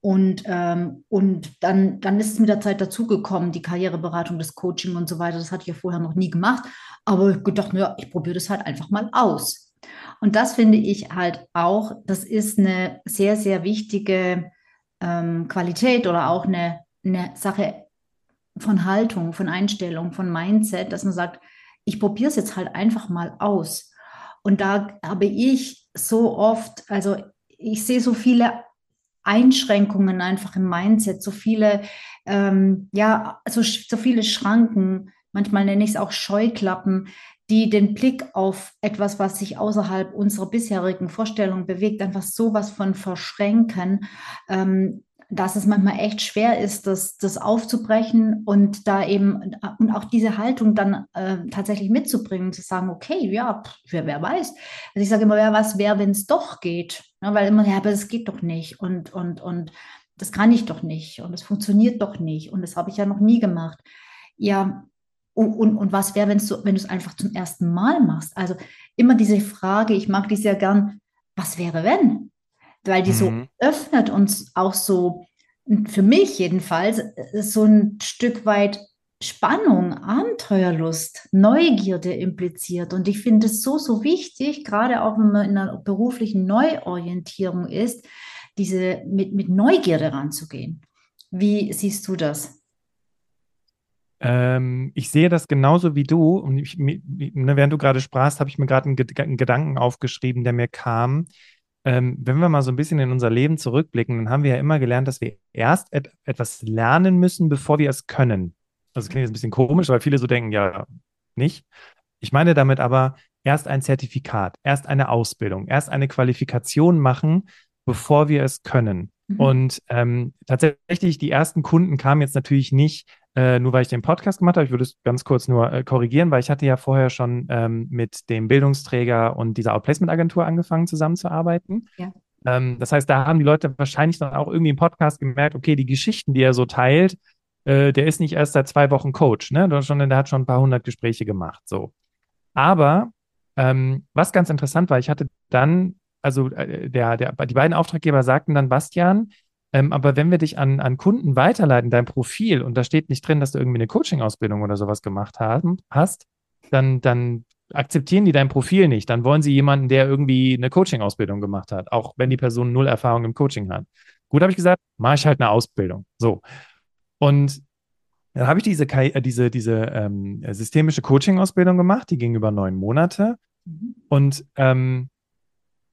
Und, ähm, und dann, dann ist es mit der Zeit dazugekommen, die Karriereberatung, das Coaching und so weiter. Das hatte ich ja vorher noch nie gemacht. Aber ich gedacht, naja, ich probiere das halt einfach mal aus. Und das finde ich halt auch, das ist eine sehr, sehr wichtige ähm, Qualität oder auch eine, eine Sache von Haltung, von Einstellung, von Mindset, dass man sagt, ich probiere es jetzt halt einfach mal aus. Und da habe ich so oft, also ich sehe so viele Einschränkungen einfach im Mindset, so viele, ähm, ja, so, so viele Schranken, manchmal nenne ich es auch Scheuklappen, die den Blick auf etwas, was sich außerhalb unserer bisherigen Vorstellung bewegt, einfach sowas von verschränken. Ähm, dass es manchmal echt schwer ist, das, das aufzubrechen und da eben und auch diese Haltung dann äh, tatsächlich mitzubringen, zu sagen, okay, ja, wer, wer weiß. Also ich sage immer, wer was wäre, wenn es doch geht. Ja, weil immer, ja, aber es geht doch nicht und, und, und das kann ich doch nicht und es funktioniert doch nicht und das habe ich ja noch nie gemacht. Ja, und, und, und was wäre, wenn du es einfach zum ersten Mal machst? Also immer diese Frage, ich mag die sehr gern, was wäre, wenn? Weil die mhm. so öffnet uns auch so, für mich jedenfalls, so ein Stück weit Spannung, Abenteuerlust, Neugierde impliziert. Und ich finde es so, so wichtig, gerade auch wenn man in einer beruflichen Neuorientierung ist, diese mit, mit Neugierde ranzugehen. Wie siehst du das? Ähm, ich sehe das genauso wie du. Und ich, ne, während du gerade sprachst, habe ich mir gerade einen, Gedanken aufgeschrieben, der mir kam ähm, wenn wir mal so ein bisschen in unser Leben zurückblicken, dann haben wir ja immer gelernt, dass wir erst et etwas lernen müssen, bevor wir es können. Das klingt jetzt ein bisschen komisch, weil viele so denken, ja, nicht. Ich meine damit aber erst ein Zertifikat, erst eine Ausbildung, erst eine Qualifikation machen, bevor wir es können. Mhm. Und ähm, tatsächlich, die ersten Kunden kamen jetzt natürlich nicht äh, nur weil ich den Podcast gemacht habe. Ich würde es ganz kurz nur äh, korrigieren, weil ich hatte ja vorher schon ähm, mit dem Bildungsträger und dieser Outplacement-Agentur angefangen zusammenzuarbeiten. Ja. Ähm, das heißt, da haben die Leute wahrscheinlich dann auch irgendwie im Podcast gemerkt, okay, die Geschichten, die er so teilt, äh, der ist nicht erst seit zwei Wochen Coach, ne? Sondern der hat schon ein paar hundert Gespräche gemacht. So. Aber ähm, was ganz interessant war, ich hatte dann, also äh, der, der, die beiden Auftraggeber sagten dann, Bastian, ähm, aber wenn wir dich an, an Kunden weiterleiten, dein Profil, und da steht nicht drin, dass du irgendwie eine Coaching-Ausbildung oder sowas gemacht haben, hast, dann, dann akzeptieren die dein Profil nicht. Dann wollen sie jemanden, der irgendwie eine Coaching-Ausbildung gemacht hat, auch wenn die Person null Erfahrung im Coaching hat. Gut, habe ich gesagt, mache ich halt eine Ausbildung. So. Und dann habe ich diese, äh, diese, diese ähm, systemische Coaching-Ausbildung gemacht, die ging über neun Monate. Mhm. Und ähm,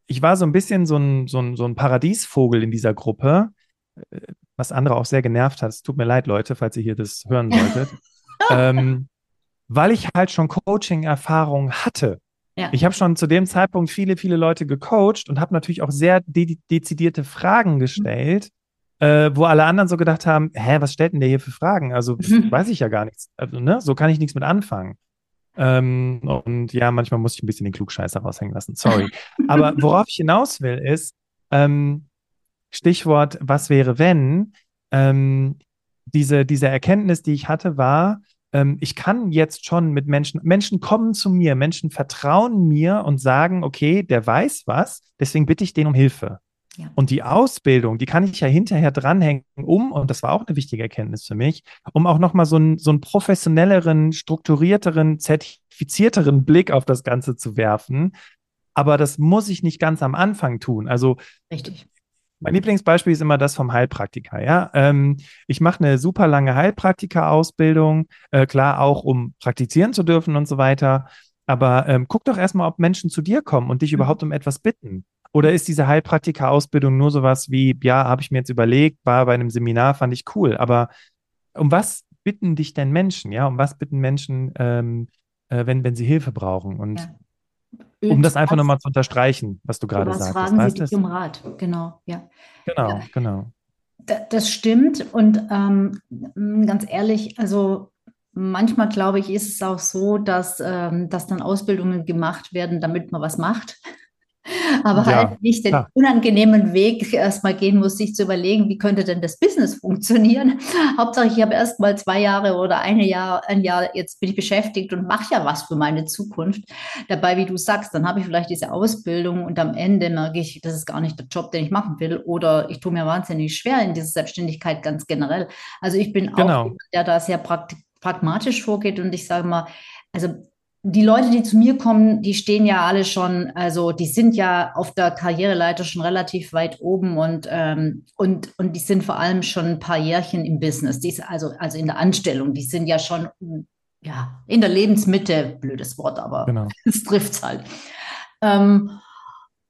ich war so ein bisschen so ein, so ein, so ein Paradiesvogel in dieser Gruppe, was andere auch sehr genervt hat. Es tut mir leid, Leute, falls ihr hier das hören solltet. <laughs> ähm, weil ich halt schon Coaching-Erfahrung hatte. Ja. Ich habe schon zu dem Zeitpunkt viele, viele Leute gecoacht und habe natürlich auch sehr de dezidierte Fragen gestellt, mhm. äh, wo alle anderen so gedacht haben, hä, was stellt denn der hier für Fragen? Also mhm. <laughs> weiß ich ja gar nichts. Also, ne? So kann ich nichts mit anfangen. Ähm, und ja, manchmal muss ich ein bisschen den Klugscheißer raushängen lassen. Sorry. <laughs> Aber worauf ich hinaus will, ist, ähm, Stichwort, was wäre, wenn, ähm, diese, diese Erkenntnis, die ich hatte, war, ähm, ich kann jetzt schon mit Menschen, Menschen kommen zu mir, Menschen vertrauen mir und sagen, okay, der weiß was, deswegen bitte ich den um Hilfe. Ja. Und die Ausbildung, die kann ich ja hinterher dranhängen, um, und das war auch eine wichtige Erkenntnis für mich, um auch nochmal so, ein, so einen professionelleren, strukturierteren, zertifizierteren Blick auf das Ganze zu werfen. Aber das muss ich nicht ganz am Anfang tun. Also Richtig. Mein Lieblingsbeispiel ist immer das vom Heilpraktiker. Ja, ähm, ich mache eine super lange Heilpraktika-Ausbildung, äh, klar auch um praktizieren zu dürfen und so weiter. Aber ähm, guck doch erstmal, ob Menschen zu dir kommen und dich mhm. überhaupt um etwas bitten. Oder ist diese Heilpraktika-Ausbildung nur sowas wie, ja, habe ich mir jetzt überlegt, war bei einem Seminar, fand ich cool. Aber um was bitten dich denn Menschen? Ja, um was bitten Menschen, ähm, äh, wenn, wenn sie Hilfe brauchen? Und ja. Um das einfach nochmal zu unterstreichen, was du gerade sagst. Fragen Sie dich um Rat, genau, ja. Genau, ja. genau. Das stimmt und ähm, ganz ehrlich, also manchmal glaube ich, ist es auch so, dass, ähm, dass dann Ausbildungen gemacht werden, damit man was macht aber ja, halt nicht den klar. unangenehmen Weg erstmal gehen muss, sich zu überlegen, wie könnte denn das Business <laughs> funktionieren. Hauptsache, ich habe erst mal zwei Jahre oder eine Jahr, ein Jahr, jetzt bin ich beschäftigt und mache ja was für meine Zukunft. Dabei, wie du sagst, dann habe ich vielleicht diese Ausbildung und am Ende merke ich, das ist gar nicht der Job, den ich machen will oder ich tue mir wahnsinnig schwer in dieser Selbstständigkeit ganz generell. Also ich bin genau. auch jemand, der da sehr pragmatisch vorgeht und ich sage mal, also die Leute, die zu mir kommen, die stehen ja alle schon, also die sind ja auf der Karriereleiter schon relativ weit oben und, ähm, und, und die sind vor allem schon ein paar Jährchen im Business, die ist also, also in der Anstellung, die sind ja schon ja, in der Lebensmitte, blödes Wort, aber genau. <laughs> es trifft es halt. Ähm,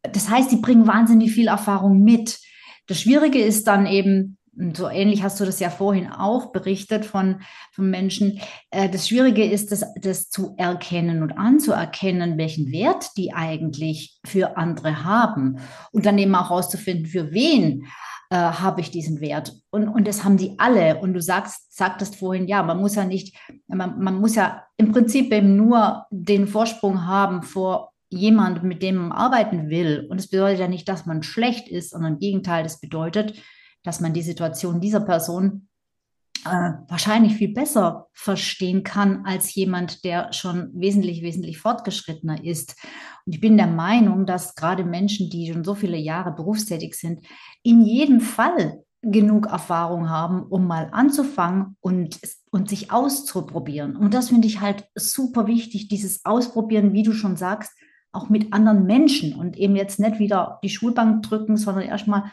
das heißt, die bringen wahnsinnig viel Erfahrung mit. Das Schwierige ist dann eben, und so ähnlich hast du das ja vorhin auch berichtet von, von Menschen. Äh, das Schwierige ist, das, das zu erkennen und anzuerkennen, welchen Wert die eigentlich für andere haben und dann eben auch herauszufinden, für wen. äh, habe ich diesen Wert. Und, und das haben die alle. Und du sagst, sagtest vorhin, ja, man muss ja nicht, man, man muss ja im Prinzip eben nur den Vorsprung haben vor jemand, mit dem man arbeiten will. Und es bedeutet ja nicht, dass man schlecht ist, sondern im Gegenteil, das bedeutet, dass man die Situation dieser Person äh, wahrscheinlich viel besser verstehen kann als jemand, der schon wesentlich, wesentlich fortgeschrittener ist. Und ich bin der Meinung, dass gerade Menschen, die schon so viele Jahre berufstätig sind, in jedem Fall genug Erfahrung haben, um mal anzufangen und, und sich auszuprobieren. Und das finde ich halt super wichtig, dieses Ausprobieren, wie du schon sagst, auch mit anderen Menschen und eben jetzt nicht wieder die Schulbank drücken, sondern erstmal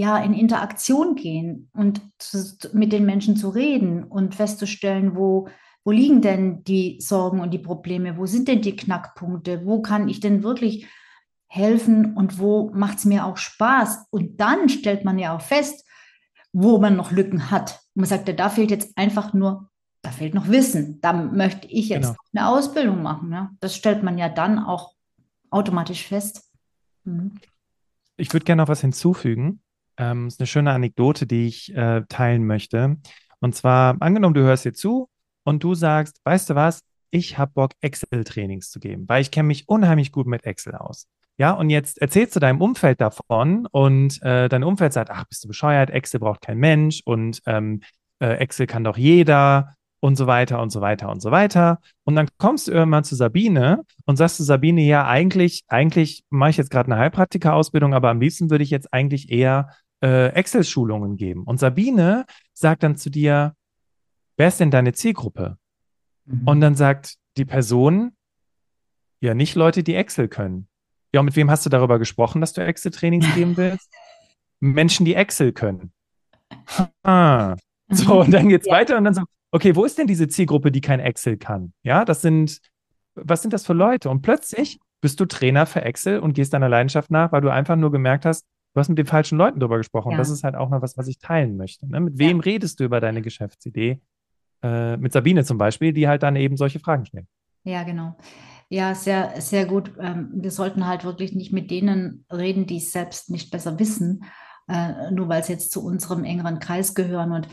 ja in Interaktion gehen und zu, mit den Menschen zu reden und festzustellen, wo, wo liegen denn die Sorgen und die Probleme, wo sind denn die Knackpunkte, wo kann ich denn wirklich helfen und wo macht es mir auch Spaß. Und dann stellt man ja auch fest, wo man noch Lücken hat. Und man sagt, ja, da fehlt jetzt einfach nur, da fehlt noch Wissen. Da möchte ich jetzt genau. eine Ausbildung machen. Ja? Das stellt man ja dann auch automatisch fest. Mhm. Ich würde gerne noch was hinzufügen. Ähm, ist eine schöne Anekdote, die ich äh, teilen möchte. Und zwar, angenommen, du hörst dir zu und du sagst, weißt du was, ich habe Bock, Excel-Trainings zu geben, weil ich kenne mich unheimlich gut mit Excel aus. Ja, und jetzt erzählst du deinem Umfeld davon und äh, dein Umfeld sagt, ach, bist du bescheuert, Excel braucht kein Mensch und ähm, äh, Excel kann doch jeder und so weiter und so weiter und so weiter. Und dann kommst du irgendwann zu Sabine und sagst zu Sabine, ja, eigentlich, eigentlich mache ich jetzt gerade eine Heilpraktika-Ausbildung, aber am liebsten würde ich jetzt eigentlich eher äh, Excel-Schulungen geben. Und Sabine sagt dann zu dir, wer ist denn deine Zielgruppe? Mhm. Und dann sagt die Person, ja, nicht Leute, die Excel können. Ja, und mit wem hast du darüber gesprochen, dass du Excel-Trainings <laughs> geben willst? Menschen, die Excel können. <laughs> Ah. So, <laughs> und dann geht's ja. weiter und dann so, okay, wo ist denn diese Zielgruppe, die kein Excel kann? Ja, das sind, was sind das für Leute? Und plötzlich bist du Trainer für Excel und gehst deiner Leidenschaft nach, weil du einfach nur gemerkt hast, du hast mit den falschen Leuten darüber gesprochen. Ja. Das ist halt auch noch was, was ich teilen möchte. Ne? Mit wem ja. redest du über deine Geschäftsidee? Äh, mit Sabine zum Beispiel, die halt dann eben solche Fragen stellt. Ja, genau. Ja, sehr, sehr gut. Ähm, wir sollten halt wirklich nicht mit denen reden, die es selbst nicht besser wissen, äh, nur weil sie jetzt zu unserem engeren Kreis gehören. Und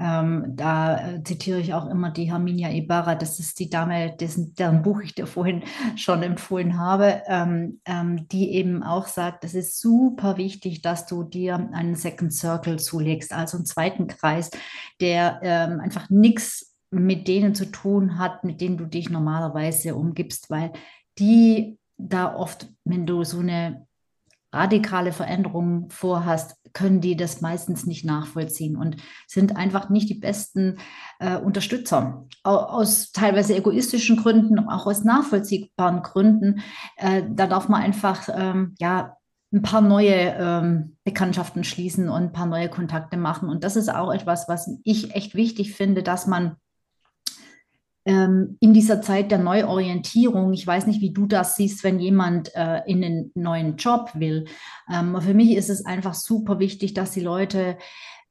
ähm, da äh, zitiere ich auch immer die Herminia Ibarra, das ist die Dame, dessen, deren Buch ich dir vorhin <laughs> schon empfohlen habe, ähm, ähm, die eben auch sagt, es ist super wichtig, dass du dir einen Second Circle zulegst, also einen zweiten Kreis, der ähm, einfach nichts mit denen zu tun hat, mit denen du dich normalerweise umgibst, weil die da oft, wenn du so eine radikale Veränderung vorhast, können die das meistens nicht nachvollziehen und sind einfach nicht die besten äh, Unterstützer. Aus teilweise egoistischen Gründen, auch aus nachvollziehbaren Gründen. Äh, da darf man einfach ähm, ja, ein paar neue ähm, Bekanntschaften schließen und ein paar neue Kontakte machen. Und das ist auch etwas, was ich echt wichtig finde, dass man in dieser Zeit der Neuorientierung, ich weiß nicht, wie du das siehst, wenn jemand äh, in einen neuen Job will. Ähm, für mich ist es einfach super wichtig, dass die Leute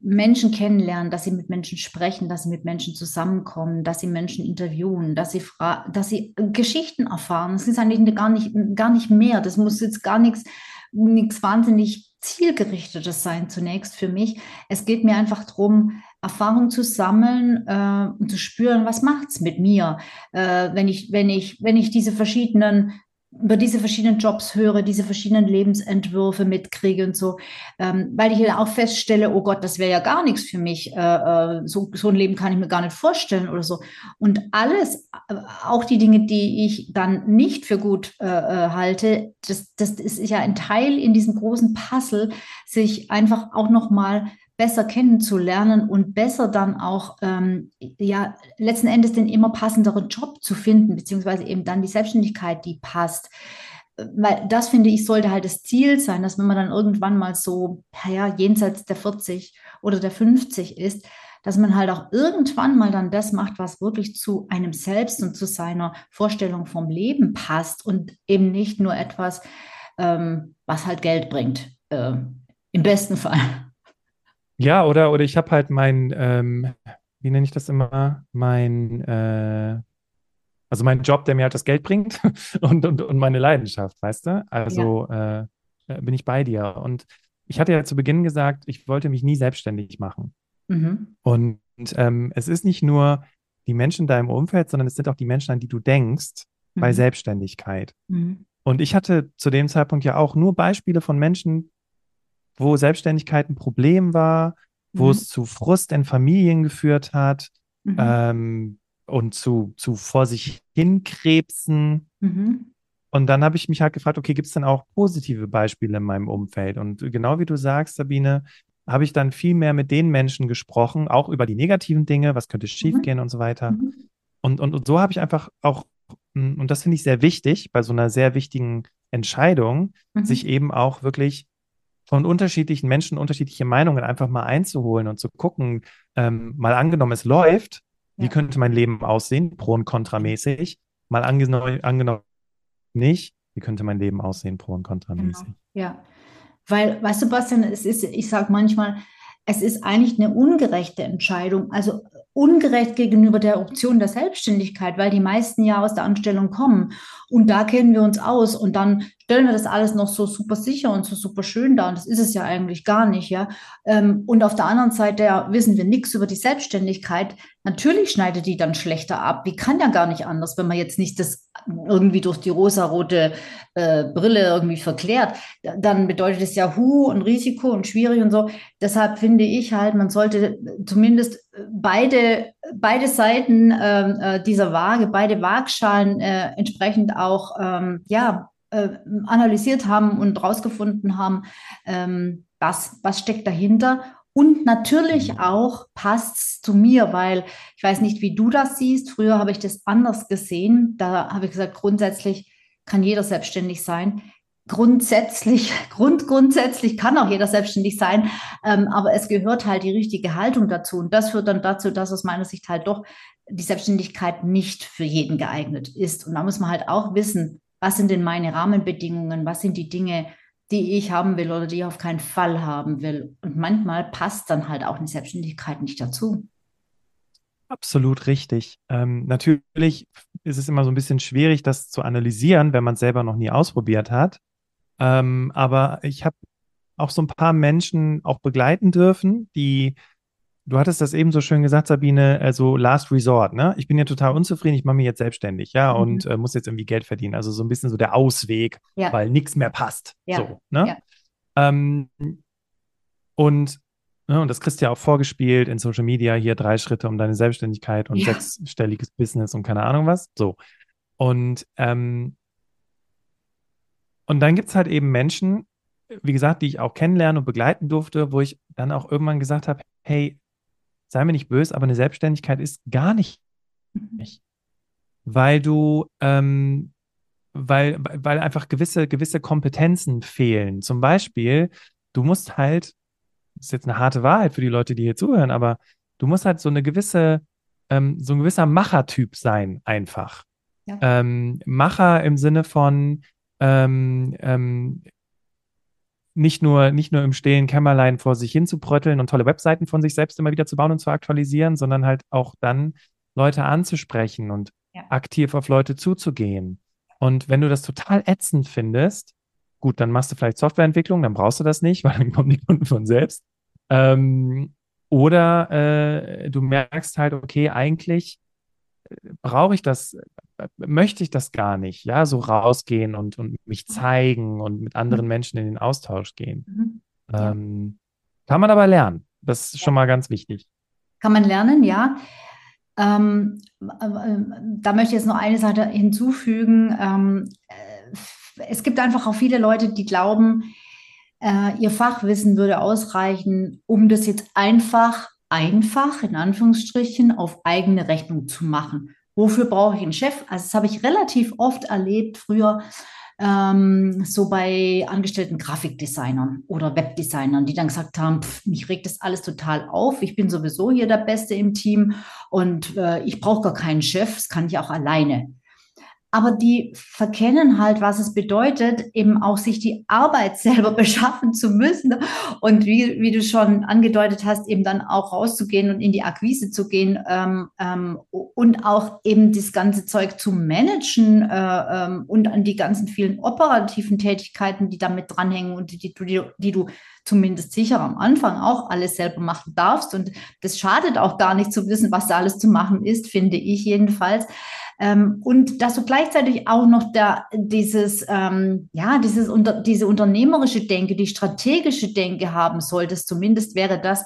Menschen kennenlernen, dass sie mit Menschen sprechen, dass sie mit Menschen zusammenkommen, dass sie Menschen interviewen, dass sie, dass sie Geschichten erfahren. Das ist eigentlich gar nicht, gar nicht mehr. Das muss jetzt gar nichts, nichts wahnsinnig zielgerichtetes sein zunächst für mich. Es geht mir einfach darum, Erfahrung zu sammeln äh, und zu spüren, was macht es mit mir, äh, wenn ich, wenn ich, wenn ich diese verschiedenen über diese verschiedenen Jobs höre, diese verschiedenen Lebensentwürfe mitkriege und so, ähm, weil ich auch feststelle, oh Gott, das wäre ja gar nichts für mich, äh, äh, so, so ein Leben kann ich mir gar nicht vorstellen oder so. Und alles, äh, auch die Dinge, die ich dann nicht für gut äh, äh, halte, das, das ist ja ein Teil in diesem großen Puzzle, sich einfach auch nochmal besser kennenzulernen und besser dann auch, ähm, ja, letzten Endes den immer passenderen Job zu finden, beziehungsweise eben dann die Selbstständigkeit, die passt. Weil das, finde ich, sollte halt das Ziel sein, dass wenn man dann irgendwann mal so, ja, jenseits der 40 oder der 50 ist, dass man halt auch irgendwann mal dann das macht, was wirklich zu einem selbst und zu seiner Vorstellung vom Leben passt und eben nicht nur etwas, ähm, was halt Geld bringt, äh, im besten Fall. Ja, oder, oder ich habe halt mein, ähm, wie nenne ich das immer? Mein, äh, also mein Job, der mir halt das Geld bringt <laughs> und, und, und meine Leidenschaft, weißt du? Also ja. äh, bin ich bei dir. Und ich hatte ja zu Beginn gesagt, ich wollte mich nie selbstständig machen. Mhm. Und ähm, es ist nicht nur die Menschen in deinem Umfeld, sondern es sind auch die Menschen, an die du denkst mhm. bei Selbstständigkeit. Mhm. Und ich hatte zu dem Zeitpunkt ja auch nur Beispiele von Menschen, wo Selbstständigkeit ein Problem war, wo mhm. es zu Frust in Familien geführt hat mhm. ähm, und zu, zu vor sich hinkrebsen. Mhm. Und dann habe ich mich halt gefragt, okay, gibt es denn auch positive Beispiele in meinem Umfeld? Und genau wie du sagst, Sabine, habe ich dann viel mehr mit den Menschen gesprochen, auch über die negativen Dinge, was könnte schiefgehen mhm. und so weiter. Mhm. Und, und, und so habe ich einfach auch, und das finde ich sehr wichtig, bei so einer sehr wichtigen Entscheidung, mhm. sich eben auch wirklich von unterschiedlichen Menschen unterschiedliche Meinungen einfach mal einzuholen und zu gucken, ähm, mal angenommen, es läuft, ja. wie könnte mein Leben aussehen, pro und kontramäßig, mal angenommen, angenommen nicht, wie könnte mein Leben aussehen, pro und kontramäßig. Genau. Ja, weil, weißt du, Bastian, es ist, ich sage manchmal, es ist eigentlich eine ungerechte Entscheidung, also ungerecht gegenüber der Option der Selbstständigkeit, weil die meisten ja aus der Anstellung kommen. Und da kennen wir uns aus und dann stellen wir das alles noch so super sicher und so super schön dar. Und das ist es ja eigentlich gar nicht, ja. Ähm, und auf der anderen Seite ja, wissen wir nichts über die Selbstständigkeit. Natürlich schneidet die dann schlechter ab. Wie kann ja gar nicht anders, wenn man jetzt nicht das irgendwie durch die rosarote äh, Brille irgendwie verklärt, dann bedeutet es ja Hu und Risiko und schwierig und so. Deshalb finde ich halt, man sollte zumindest beide, beide Seiten ähm, äh, dieser Waage, beide Waagschalen äh, entsprechend auch ähm, ja, äh, analysiert haben und rausgefunden haben, ähm, was, was steckt dahinter. Und natürlich mhm. auch passt es zu mir, weil ich weiß nicht, wie du das siehst. Früher habe ich das anders gesehen. Da habe ich gesagt, grundsätzlich kann jeder selbstständig sein. Grundsätzlich, <laughs> grund, grundsätzlich kann auch jeder selbstständig sein, ähm, aber es gehört halt die richtige Haltung dazu. Und das führt dann dazu, dass aus meiner Sicht halt doch die Selbstständigkeit nicht für jeden geeignet ist. Und da muss man halt auch wissen, was sind denn meine Rahmenbedingungen, was sind die Dinge, die ich haben will oder die ich auf keinen Fall haben will. Und manchmal passt dann halt auch eine Selbstständigkeit nicht dazu. Absolut richtig. Ähm, natürlich ist es immer so ein bisschen schwierig, das zu analysieren, wenn man es selber noch nie ausprobiert hat. Ähm, aber ich habe auch so ein paar Menschen auch begleiten dürfen, die Du hattest das eben so schön gesagt, Sabine, also Last Resort, ne? Ich bin ja total unzufrieden, ich mache mich jetzt selbstständig, ja, mhm. und äh, muss jetzt irgendwie Geld verdienen. Also so ein bisschen so der Ausweg, ja. weil nichts mehr passt. Ja. So, ne? Ja. Ähm, und, ne, und das kriegst du ja auch vorgespielt in Social Media, hier drei Schritte um deine Selbstständigkeit und sechsstelliges Business und keine Ahnung was. So. Und, ähm, und dann gibt es halt eben Menschen, wie gesagt, die ich auch kennenlernen und begleiten durfte, wo ich dann auch irgendwann gesagt habe, hey, sei mir nicht böse, aber eine Selbstständigkeit ist gar nicht. Mhm. Weil du, ähm, weil, weil einfach gewisse, gewisse Kompetenzen fehlen. Zum Beispiel, du musst halt, das ist jetzt eine harte Wahrheit für die Leute, die hier zuhören, aber du musst halt so eine gewisse, ähm, so ein gewisser Machertyp sein, einfach. Ja. Ähm, Macher im Sinne von, ähm, ähm, nicht nur, nicht nur im stillen Kämmerlein vor sich hin zu brötteln und tolle Webseiten von sich selbst immer wieder zu bauen und zu aktualisieren, sondern halt auch dann Leute anzusprechen und ja. aktiv auf Leute zuzugehen. Und wenn du das total ätzend findest, gut, dann machst du vielleicht Softwareentwicklung, dann brauchst du das nicht, <laughs> weil dann kommen die Kunden von selbst. Ähm, oder äh, du merkst halt, okay, eigentlich brauche ich das, möchte ich das gar nicht, ja, so rausgehen und, und mich zeigen und mit anderen mhm. Menschen in den Austausch gehen. Mhm. Ähm, kann man aber lernen. Das ist schon mal ganz wichtig. Kann man lernen, ja. Ähm, äh, da möchte ich jetzt noch eine Sache hinzufügen. Ähm, äh, es gibt einfach auch viele Leute, die glauben, äh, ihr Fachwissen würde ausreichen, um das jetzt einfach einfach, in Anführungsstrichen, auf eigene Rechnung zu machen. Wofür brauche ich einen Chef? Also das habe ich relativ oft erlebt früher, ähm, so bei angestellten Grafikdesignern oder Webdesignern, die dann gesagt haben, pff, mich regt das alles total auf, ich bin sowieso hier der Beste im Team und äh, ich brauche gar keinen Chef, das kann ich auch alleine. Aber die verkennen halt, was es bedeutet, eben auch sich die Arbeit <laughs> selber beschaffen zu müssen und wie, wie du schon angedeutet hast, eben dann auch rauszugehen und in die Akquise zu gehen ähm, ähm, und auch eben das ganze Zeug zu managen äh, ähm, und an die ganzen vielen operativen Tätigkeiten, die damit dranhängen und die, die, die, die du zumindest sicher am Anfang auch alles selber machen darfst. Und das schadet auch gar nicht zu wissen, was da alles zu machen ist, finde ich jedenfalls. Ähm, und dass du gleichzeitig auch noch da dieses, ähm, ja, dieses unter, diese unternehmerische Denke, die strategische Denke haben solltest, zumindest wäre das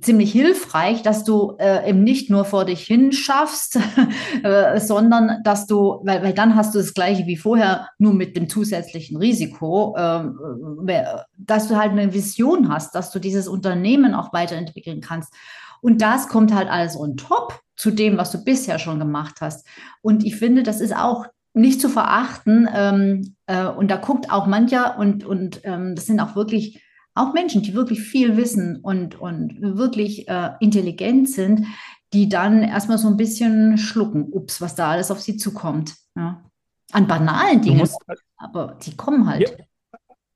ziemlich hilfreich, dass du äh, eben nicht nur vor dich hin schaffst, <laughs> äh, sondern dass du, weil, weil dann hast du das gleiche wie vorher, nur mit dem zusätzlichen Risiko, äh, dass du halt eine Vision hast, dass du dieses Unternehmen auch weiterentwickeln kannst. Und das kommt halt alles on top zu dem, was du bisher schon gemacht hast. Und ich finde, das ist auch nicht zu verachten. Ähm, äh, und da guckt auch mancher und, und ähm, das sind auch wirklich auch Menschen, die wirklich viel wissen und, und wirklich äh, intelligent sind, die dann erstmal so ein bisschen schlucken, ups, was da alles auf sie zukommt. Ja. An banalen Dingen, musst, aber die kommen halt. Ja,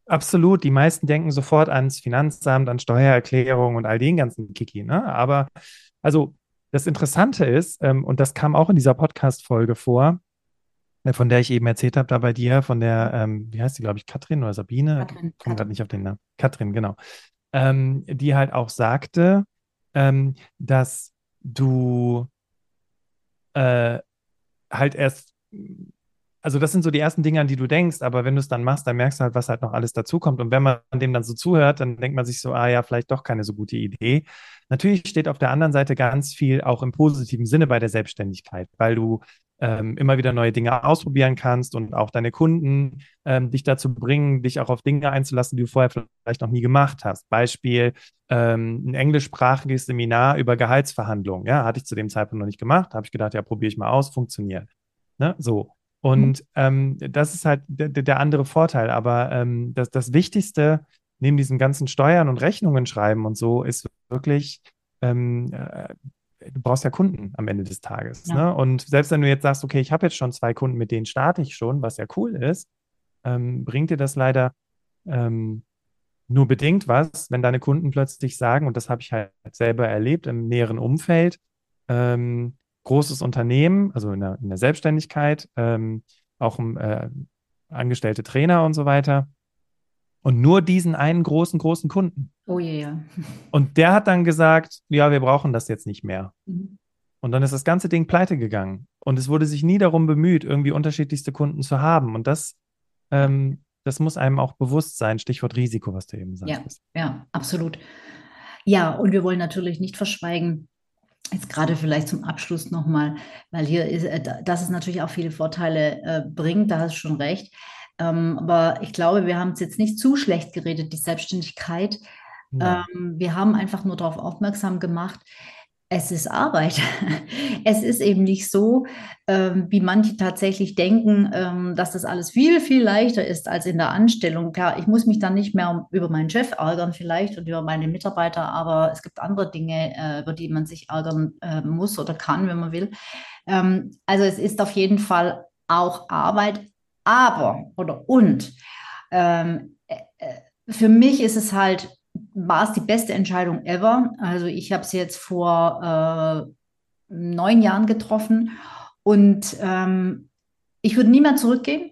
absolut. Die meisten denken sofort ans Finanzamt, an Steuererklärung und all den ganzen Kiki. Ne? Aber also das Interessante ist, ähm, und das kam auch in dieser Podcast-Folge vor, äh, von der ich eben erzählt habe, da bei dir, von der, ähm, wie heißt die, glaube ich, Katrin oder Sabine? Katrin. Ich komme gerade nicht auf den Namen. Katrin, genau. Ähm, die halt auch sagte, ähm, dass du äh, halt erst, also das sind so die ersten Dinge, an die du denkst, aber wenn du es dann machst, dann merkst du halt, was halt noch alles dazukommt. Und wenn man dem dann so zuhört, dann denkt man sich so, ah ja, vielleicht doch keine so gute Idee. Natürlich steht auf der anderen Seite ganz viel auch im positiven Sinne bei der Selbstständigkeit, weil du ähm, immer wieder neue Dinge ausprobieren kannst und auch deine Kunden ähm, dich dazu bringen, dich auch auf Dinge einzulassen, die du vorher vielleicht noch nie gemacht hast. Beispiel ähm, ein englischsprachiges Seminar über Gehaltsverhandlungen. Ja, hatte ich zu dem Zeitpunkt noch nicht gemacht. Habe ich gedacht, ja, probiere ich mal aus, funktioniert. Ne? So. Und mhm. ähm, das ist halt der, der andere Vorteil. Aber ähm, das, das Wichtigste neben diesen ganzen Steuern und Rechnungen schreiben und so ist wirklich ähm, äh, du brauchst ja Kunden am Ende des Tages. Ja. Ne? Und selbst wenn du jetzt sagst, okay, ich habe jetzt schon zwei Kunden, mit denen starte ich schon, was ja cool ist, ähm, bringt dir das leider ähm, nur bedingt was, wenn deine Kunden plötzlich sagen, und das habe ich halt selber erlebt im näheren Umfeld, ähm, großes Unternehmen, also in der, in der Selbstständigkeit, ähm, auch äh, angestellte Trainer und so weiter, und nur diesen einen großen, großen Kunden. Oh je, ja. Und der hat dann gesagt, ja, wir brauchen das jetzt nicht mehr. Mhm. Und dann ist das ganze Ding pleite gegangen. Und es wurde sich nie darum bemüht, irgendwie unterschiedlichste Kunden zu haben. Und das, ähm, das muss einem auch bewusst sein. Stichwort Risiko, was du eben sagst. Ja, ja, absolut. Ja, und wir wollen natürlich nicht verschweigen, Jetzt gerade vielleicht zum Abschluss nochmal, weil hier ist, äh, dass es natürlich auch viele Vorteile äh, bringt, da hast du schon recht. Ähm, aber ich glaube, wir haben es jetzt nicht zu schlecht geredet, die Selbstständigkeit. Ja. Ähm, wir haben einfach nur darauf aufmerksam gemacht, es ist Arbeit. <laughs> Es ist eben nicht so, ähm, wie manche tatsächlich denken, ähm, dass das alles viel, viel leichter ist als in der Anstellung. Klar, ich muss mich dann nicht mehr über meinen Chef ärgern vielleicht und über meine Mitarbeiter, aber es gibt andere Dinge, äh, über die man sich ärgern äh, muss oder kann, wenn man will. Ähm, also es ist auf jeden Fall auch Arbeit, aber oder und. Ähm, äh, äh, für mich ist es halt, war es die beste Entscheidung ever. Also ich habe es jetzt vor äh, neun Jahren getroffen und ähm, ich würde nie mehr zurückgehen.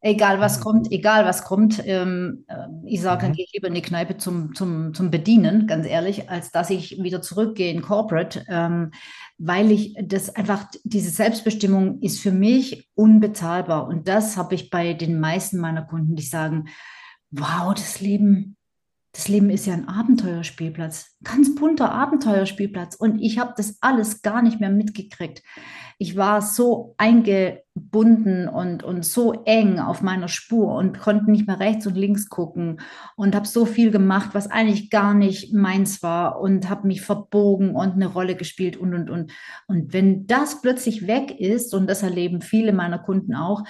Egal was mhm. kommt, egal was kommt. Ähm, äh, ich sage, dann mhm. gehe ich lieber in die Kneipe zum, zum, zum Bedienen, ganz ehrlich, als dass ich wieder zurückgehe in Corporate. Ähm, weil ich das einfach, diese Selbstbestimmung ist für mich unbezahlbar. Und das habe ich bei den meisten meiner Kunden, die sagen, wow, das Leben, das Leben ist ja ein Abenteuerspielplatz, ganz bunter Abenteuerspielplatz. Und ich habe das alles gar nicht mehr mitgekriegt ich war so eingebunden und, und so eng auf meiner Spur und konnte nicht mehr rechts und links gucken und habe so viel gemacht, was eigentlich gar nicht meins war und habe mich verbogen und eine Rolle gespielt und, und, und. Und wenn das plötzlich weg ist, und das erleben viele meiner Kunden auch,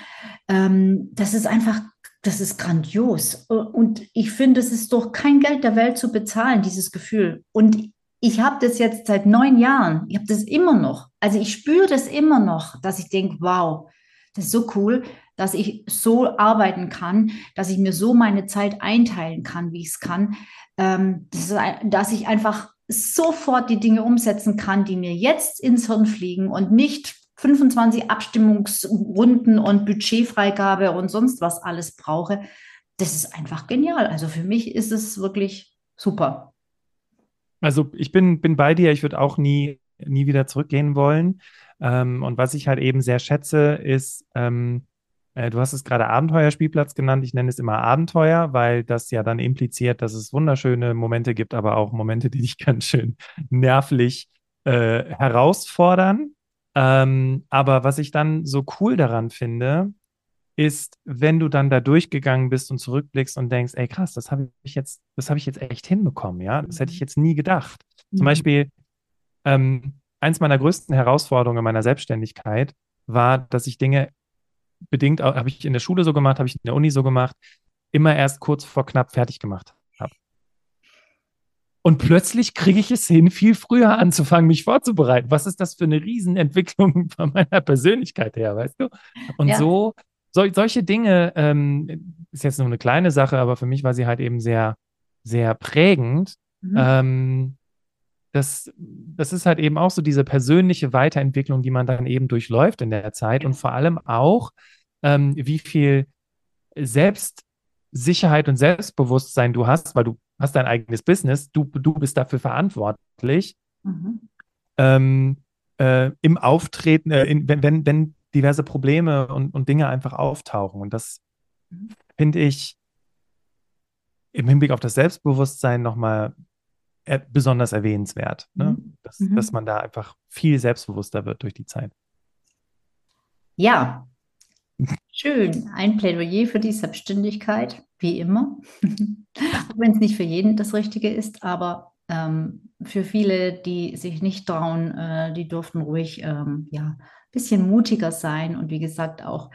ähm, das ist einfach das ist grandios. Und ich finde, es ist doch kein Geld der Welt zu bezahlen, dieses Gefühl. Und ich habe das jetzt seit neun Jahren, ich habe das immer noch. Also ich spüre das immer noch, dass ich denke, wow, das ist so cool, dass ich so arbeiten kann, dass ich mir so meine Zeit einteilen kann, wie ich es kann, ähm, das ist, dass ich einfach sofort die Dinge umsetzen kann, die mir jetzt ins Hirn fliegen und nicht 25 Abstimmungsrunden und Budgetfreigabe und sonst was alles brauche. Das ist einfach genial. Also für mich ist es wirklich super. Also ich bin, bin bei dir, ich würde auch nie, nie wieder zurückgehen wollen. Ähm, und was ich halt eben sehr schätze, ist, ähm, äh, du hast es gerade Abenteuerspielplatz genannt. Ich nenne es immer Abenteuer, weil das ja dann impliziert, dass es wunderschöne Momente gibt, aber auch Momente, die dich <laughs> ganz schön nervlich äh, herausfordern. Ähm, aber was ich dann so cool daran finde, ist, wenn du dann da durchgegangen bist und zurückblickst und denkst, ey krass, das habe ich jetzt, das habe ich jetzt echt hinbekommen, ja, das hätte ich mhm. jetzt nie gedacht. Zum mhm. Beispiel, ähm, eins meiner größten Herausforderungen in meiner Selbstständigkeit war, dass ich Dinge bedingt, habe ich in der Schule so gemacht, habe ich in der Uni so gemacht, immer erst kurz vor knapp fertig gemacht habe. Und plötzlich kriege ich es hin, viel früher anzufangen, mich vorzubereiten. Was ist das für eine Riesenentwicklung <laughs> von meiner Persönlichkeit her, weißt du? Und ja. so so, solche Dinge ähm, ist jetzt nur eine kleine Sache, aber für mich war sie halt eben sehr, sehr prägend. Mhm. Ähm, das, das ist halt eben auch so diese persönliche Weiterentwicklung, die man dann eben durchläuft in der Zeit und vor allem auch, ähm, wie viel Selbstsicherheit und Selbstbewusstsein du hast, weil du hast dein eigenes Business, du, du bist dafür verantwortlich. Mhm. Ähm, äh, im Auftreten, äh, in, wenn, wenn, wenn diverse Probleme und, und Dinge einfach auftauchen. Und das mhm. finde ich im Hinblick auf das Selbstbewusstsein nochmal er, besonders erwähnenswert, ne? Mhm. Dass, mhm. dass man da einfach viel selbstbewusster wird durch die Zeit. Ja, schön. Ein Plädoyer für die Selbstständigkeit, wie immer. Wenn es nicht für jeden das Richtige ist, aber ähm, für viele, die sich nicht trauen, äh, die durften ruhig ähm, ja, bisschen mutiger sein und wie gesagt auch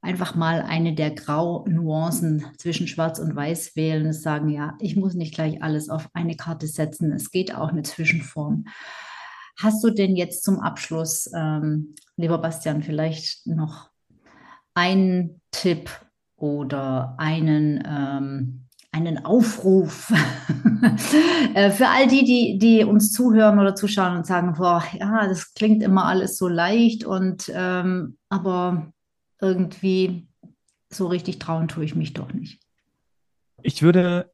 einfach mal eine der Grau-Nuancen zwischen Schwarz und Weiß wählen und sagen, ja, ich muss nicht gleich alles auf eine Karte setzen, es geht auch eine Zwischenform. Hast du denn jetzt zum Abschluss, ähm, lieber Bastian, vielleicht noch einen Tipp oder einen ähm, einen Aufruf <laughs> äh, für all die, die, die uns zuhören oder zuschauen und sagen, boah, ja, das klingt immer alles so leicht und ähm, aber irgendwie so richtig trauen tue ich mich doch nicht. Ich würde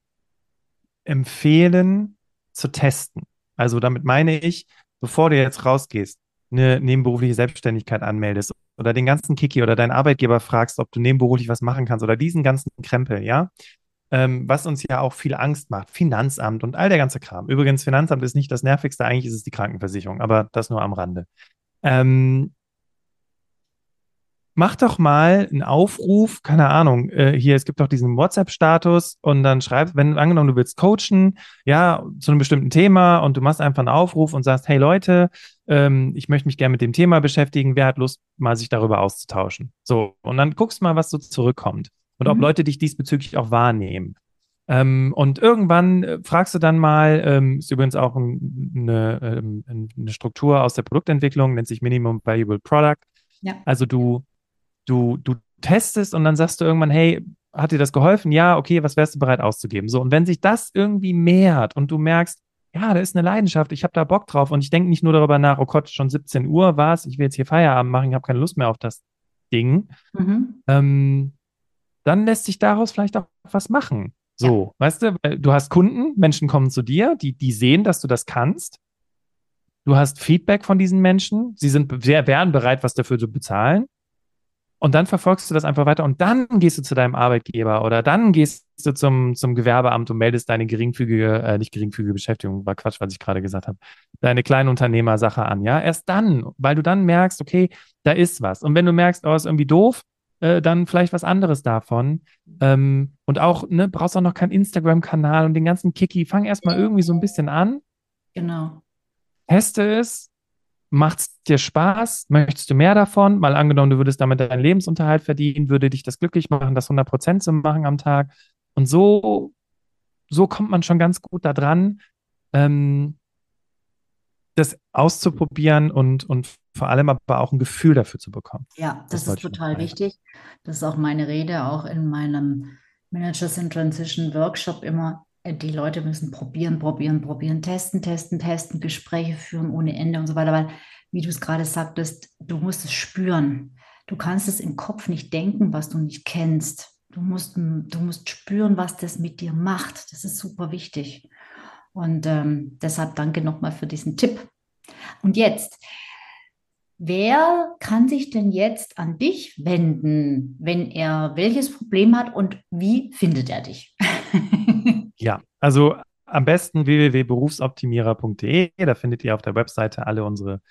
empfehlen zu testen. Also damit meine ich, bevor du jetzt rausgehst, eine nebenberufliche Selbstständigkeit anmeldest oder den ganzen Kiki oder deinen Arbeitgeber fragst, ob du nebenberuflich was machen kannst oder diesen ganzen Krempel, ja, ähm, was uns ja auch viel Angst macht. Finanzamt und all der ganze Kram. Übrigens, Finanzamt ist nicht das Nervigste, eigentlich ist es die Krankenversicherung, aber das nur am Rande. Ähm, mach doch mal einen Aufruf, keine Ahnung, äh, hier, es gibt doch diesen WhatsApp-Status und dann schreib, wenn angenommen, du willst coachen, ja, zu einem bestimmten Thema und du machst einfach einen Aufruf und sagst, hey Leute, ähm, ich möchte mich gerne mit dem Thema beschäftigen, wer hat Lust, mal sich darüber auszutauschen? So, und dann guckst mal, was so zurückkommt und mhm. ob Leute dich diesbezüglich auch wahrnehmen. Ähm, und irgendwann äh, fragst du dann mal, ähm, ist übrigens auch ein, eine, ähm, eine, Struktur aus der Produktentwicklung, nennt sich Minimum Valuable Product. Ja. Also du, du, du testest und dann sagst du irgendwann, hey, hat dir das geholfen? Ja, okay, was wärst du bereit auszugeben? So, und wenn sich das irgendwie mehrt und du merkst, ja, da ist eine Leidenschaft, ich habe da Bock drauf und ich denke nicht nur darüber nach, oh Gott, schon 17 Uhr war es, ich will jetzt hier Feierabend machen, ich habe keine Lust mehr auf das Ding, mhm. ähm, dann lässt sich daraus vielleicht auch was machen. So, ja. weißt du, du hast Kunden, Menschen kommen zu dir, die, die sehen, dass du das kannst. Du hast Feedback von diesen Menschen, sie sind sehr, wären bereit, was dafür zu bezahlen. Und dann verfolgst du das einfach weiter und dann gehst du zu deinem Arbeitgeber oder dann gehst du zum, zum Gewerbeamt und meldest deine geringfügige, äh, nicht geringfügige Beschäftigung, war Quatsch, was ich gerade gesagt habe, deine Kleinunternehmersache an, ja. Erst dann, weil du dann merkst, okay, da ist was. Und wenn du merkst, oh, ist irgendwie doof, äh, dann vielleicht was anderes davon. Ähm, und auch, ne, brauchst auch noch keinen Instagram-Kanal und den ganzen Kiki. Fang erstmal irgendwie so ein bisschen an. Genau. Teste es. Macht es dir Spaß? Möchtest du mehr davon? Mal angenommen, du würdest damit deinen Lebensunterhalt verdienen, würde dich das glücklich machen, das 100 Prozent zu machen am Tag. Und so, so kommt man schon ganz gut da dran, ähm, das auszuprobieren und, und vor allem aber auch ein Gefühl dafür zu bekommen. Ja, das, das ist total wichtig. Das ist auch meine Rede, auch in meinem Managers in Transition Workshop immer. Äh, die Leute müssen probieren, probieren, probieren, testen, testen, testen, Gespräche führen ohne Ende und so weiter, weil, wie du es gerade sagtest, du musst es spüren. Du kannst es im Kopf nicht denken, was du nicht kennst. Du musst, du musst spüren, was das mit dir macht. Das ist super wichtig. Und ähm, deshalb danke nochmal für diesen Tipp. Und jetzt, wer kann sich denn jetzt an dich wenden, wenn er welches Problem hat und wie findet er dich? <laughs> ja, also am besten www.berufsoptimierer.de. Da findet ihr auf der Webseite alle unsere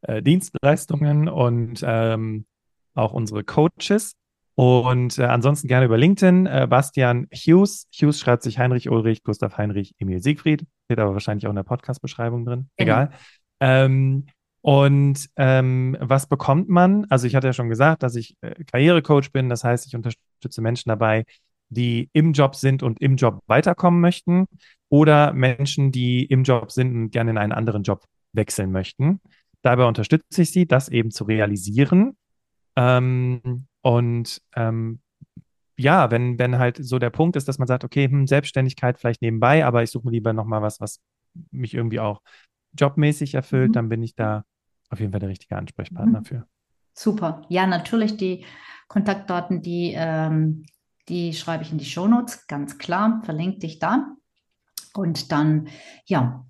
äh, Dienstleistungen und ähm, auch unsere Coaches. Und äh, ansonsten gerne über LinkedIn. Äh, Bastian Hughes. Hughes schreibt sich Heinrich Ulrich, Gustav Heinrich, Emil Siegfried. Steht aber wahrscheinlich auch in der Podcast-Beschreibung drin. Genau. Egal. Ähm, und ähm, was bekommt man? Also ich hatte ja schon gesagt, dass ich äh, Karrierecoach bin. Das heißt, ich unterstütze Menschen dabei, die im Job sind und im Job weiterkommen möchten oder Menschen, die im Job sind und gerne in einen anderen Job wechseln möchten. Dabei unterstütze ich sie, das eben zu realisieren. Ähm, und ähm, ja, wenn, wenn halt so der Punkt ist, dass man sagt, okay, hm, Selbstständigkeit vielleicht nebenbei, aber ich suche mir lieber nochmal was, was mich irgendwie auch jobmäßig erfüllt, mhm. dann bin ich da auf jeden Fall der richtige Ansprechpartner mhm. für. Super. Ja, natürlich die Kontaktdaten, die, ähm, die schreibe ich in die Shownotes, ganz klar, verlinke dich da. Und dann, ja,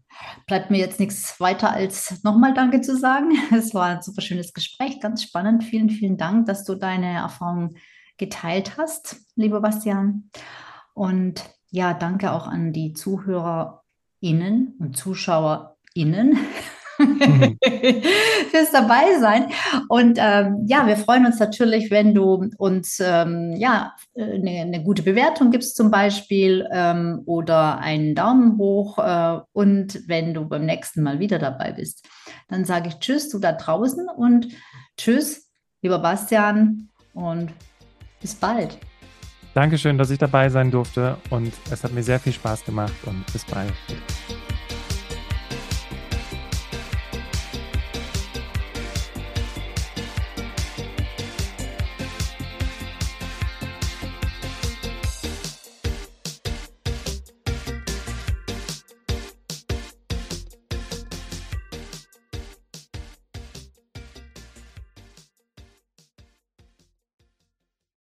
bleibt mir jetzt nichts weiter als nochmal Danke zu sagen. <laughs> Es war ein super schönes Gespräch, ganz spannend. Vielen, vielen Dank, dass du deine Erfahrungen geteilt hast, lieber Bastian. Und ja, danke auch an die ZuhörerInnen und ZuschauerInnen <laughs> mhm. <laughs> fürs dabei sein. Und ähm, ja, wir freuen uns natürlich, wenn du uns ähm, ja eine, eine, gute Bewertung gibst zum Beispiel ähm, oder einen Daumen hoch äh, und wenn du beim nächsten Mal wieder dabei bist. Dann sage ich Tschüss, du da draußen und Tschüss, lieber Bastian und bis bald. Dankeschön, dass ich dabei sein durfte und es hat mir sehr viel Spaß gemacht und bis bald.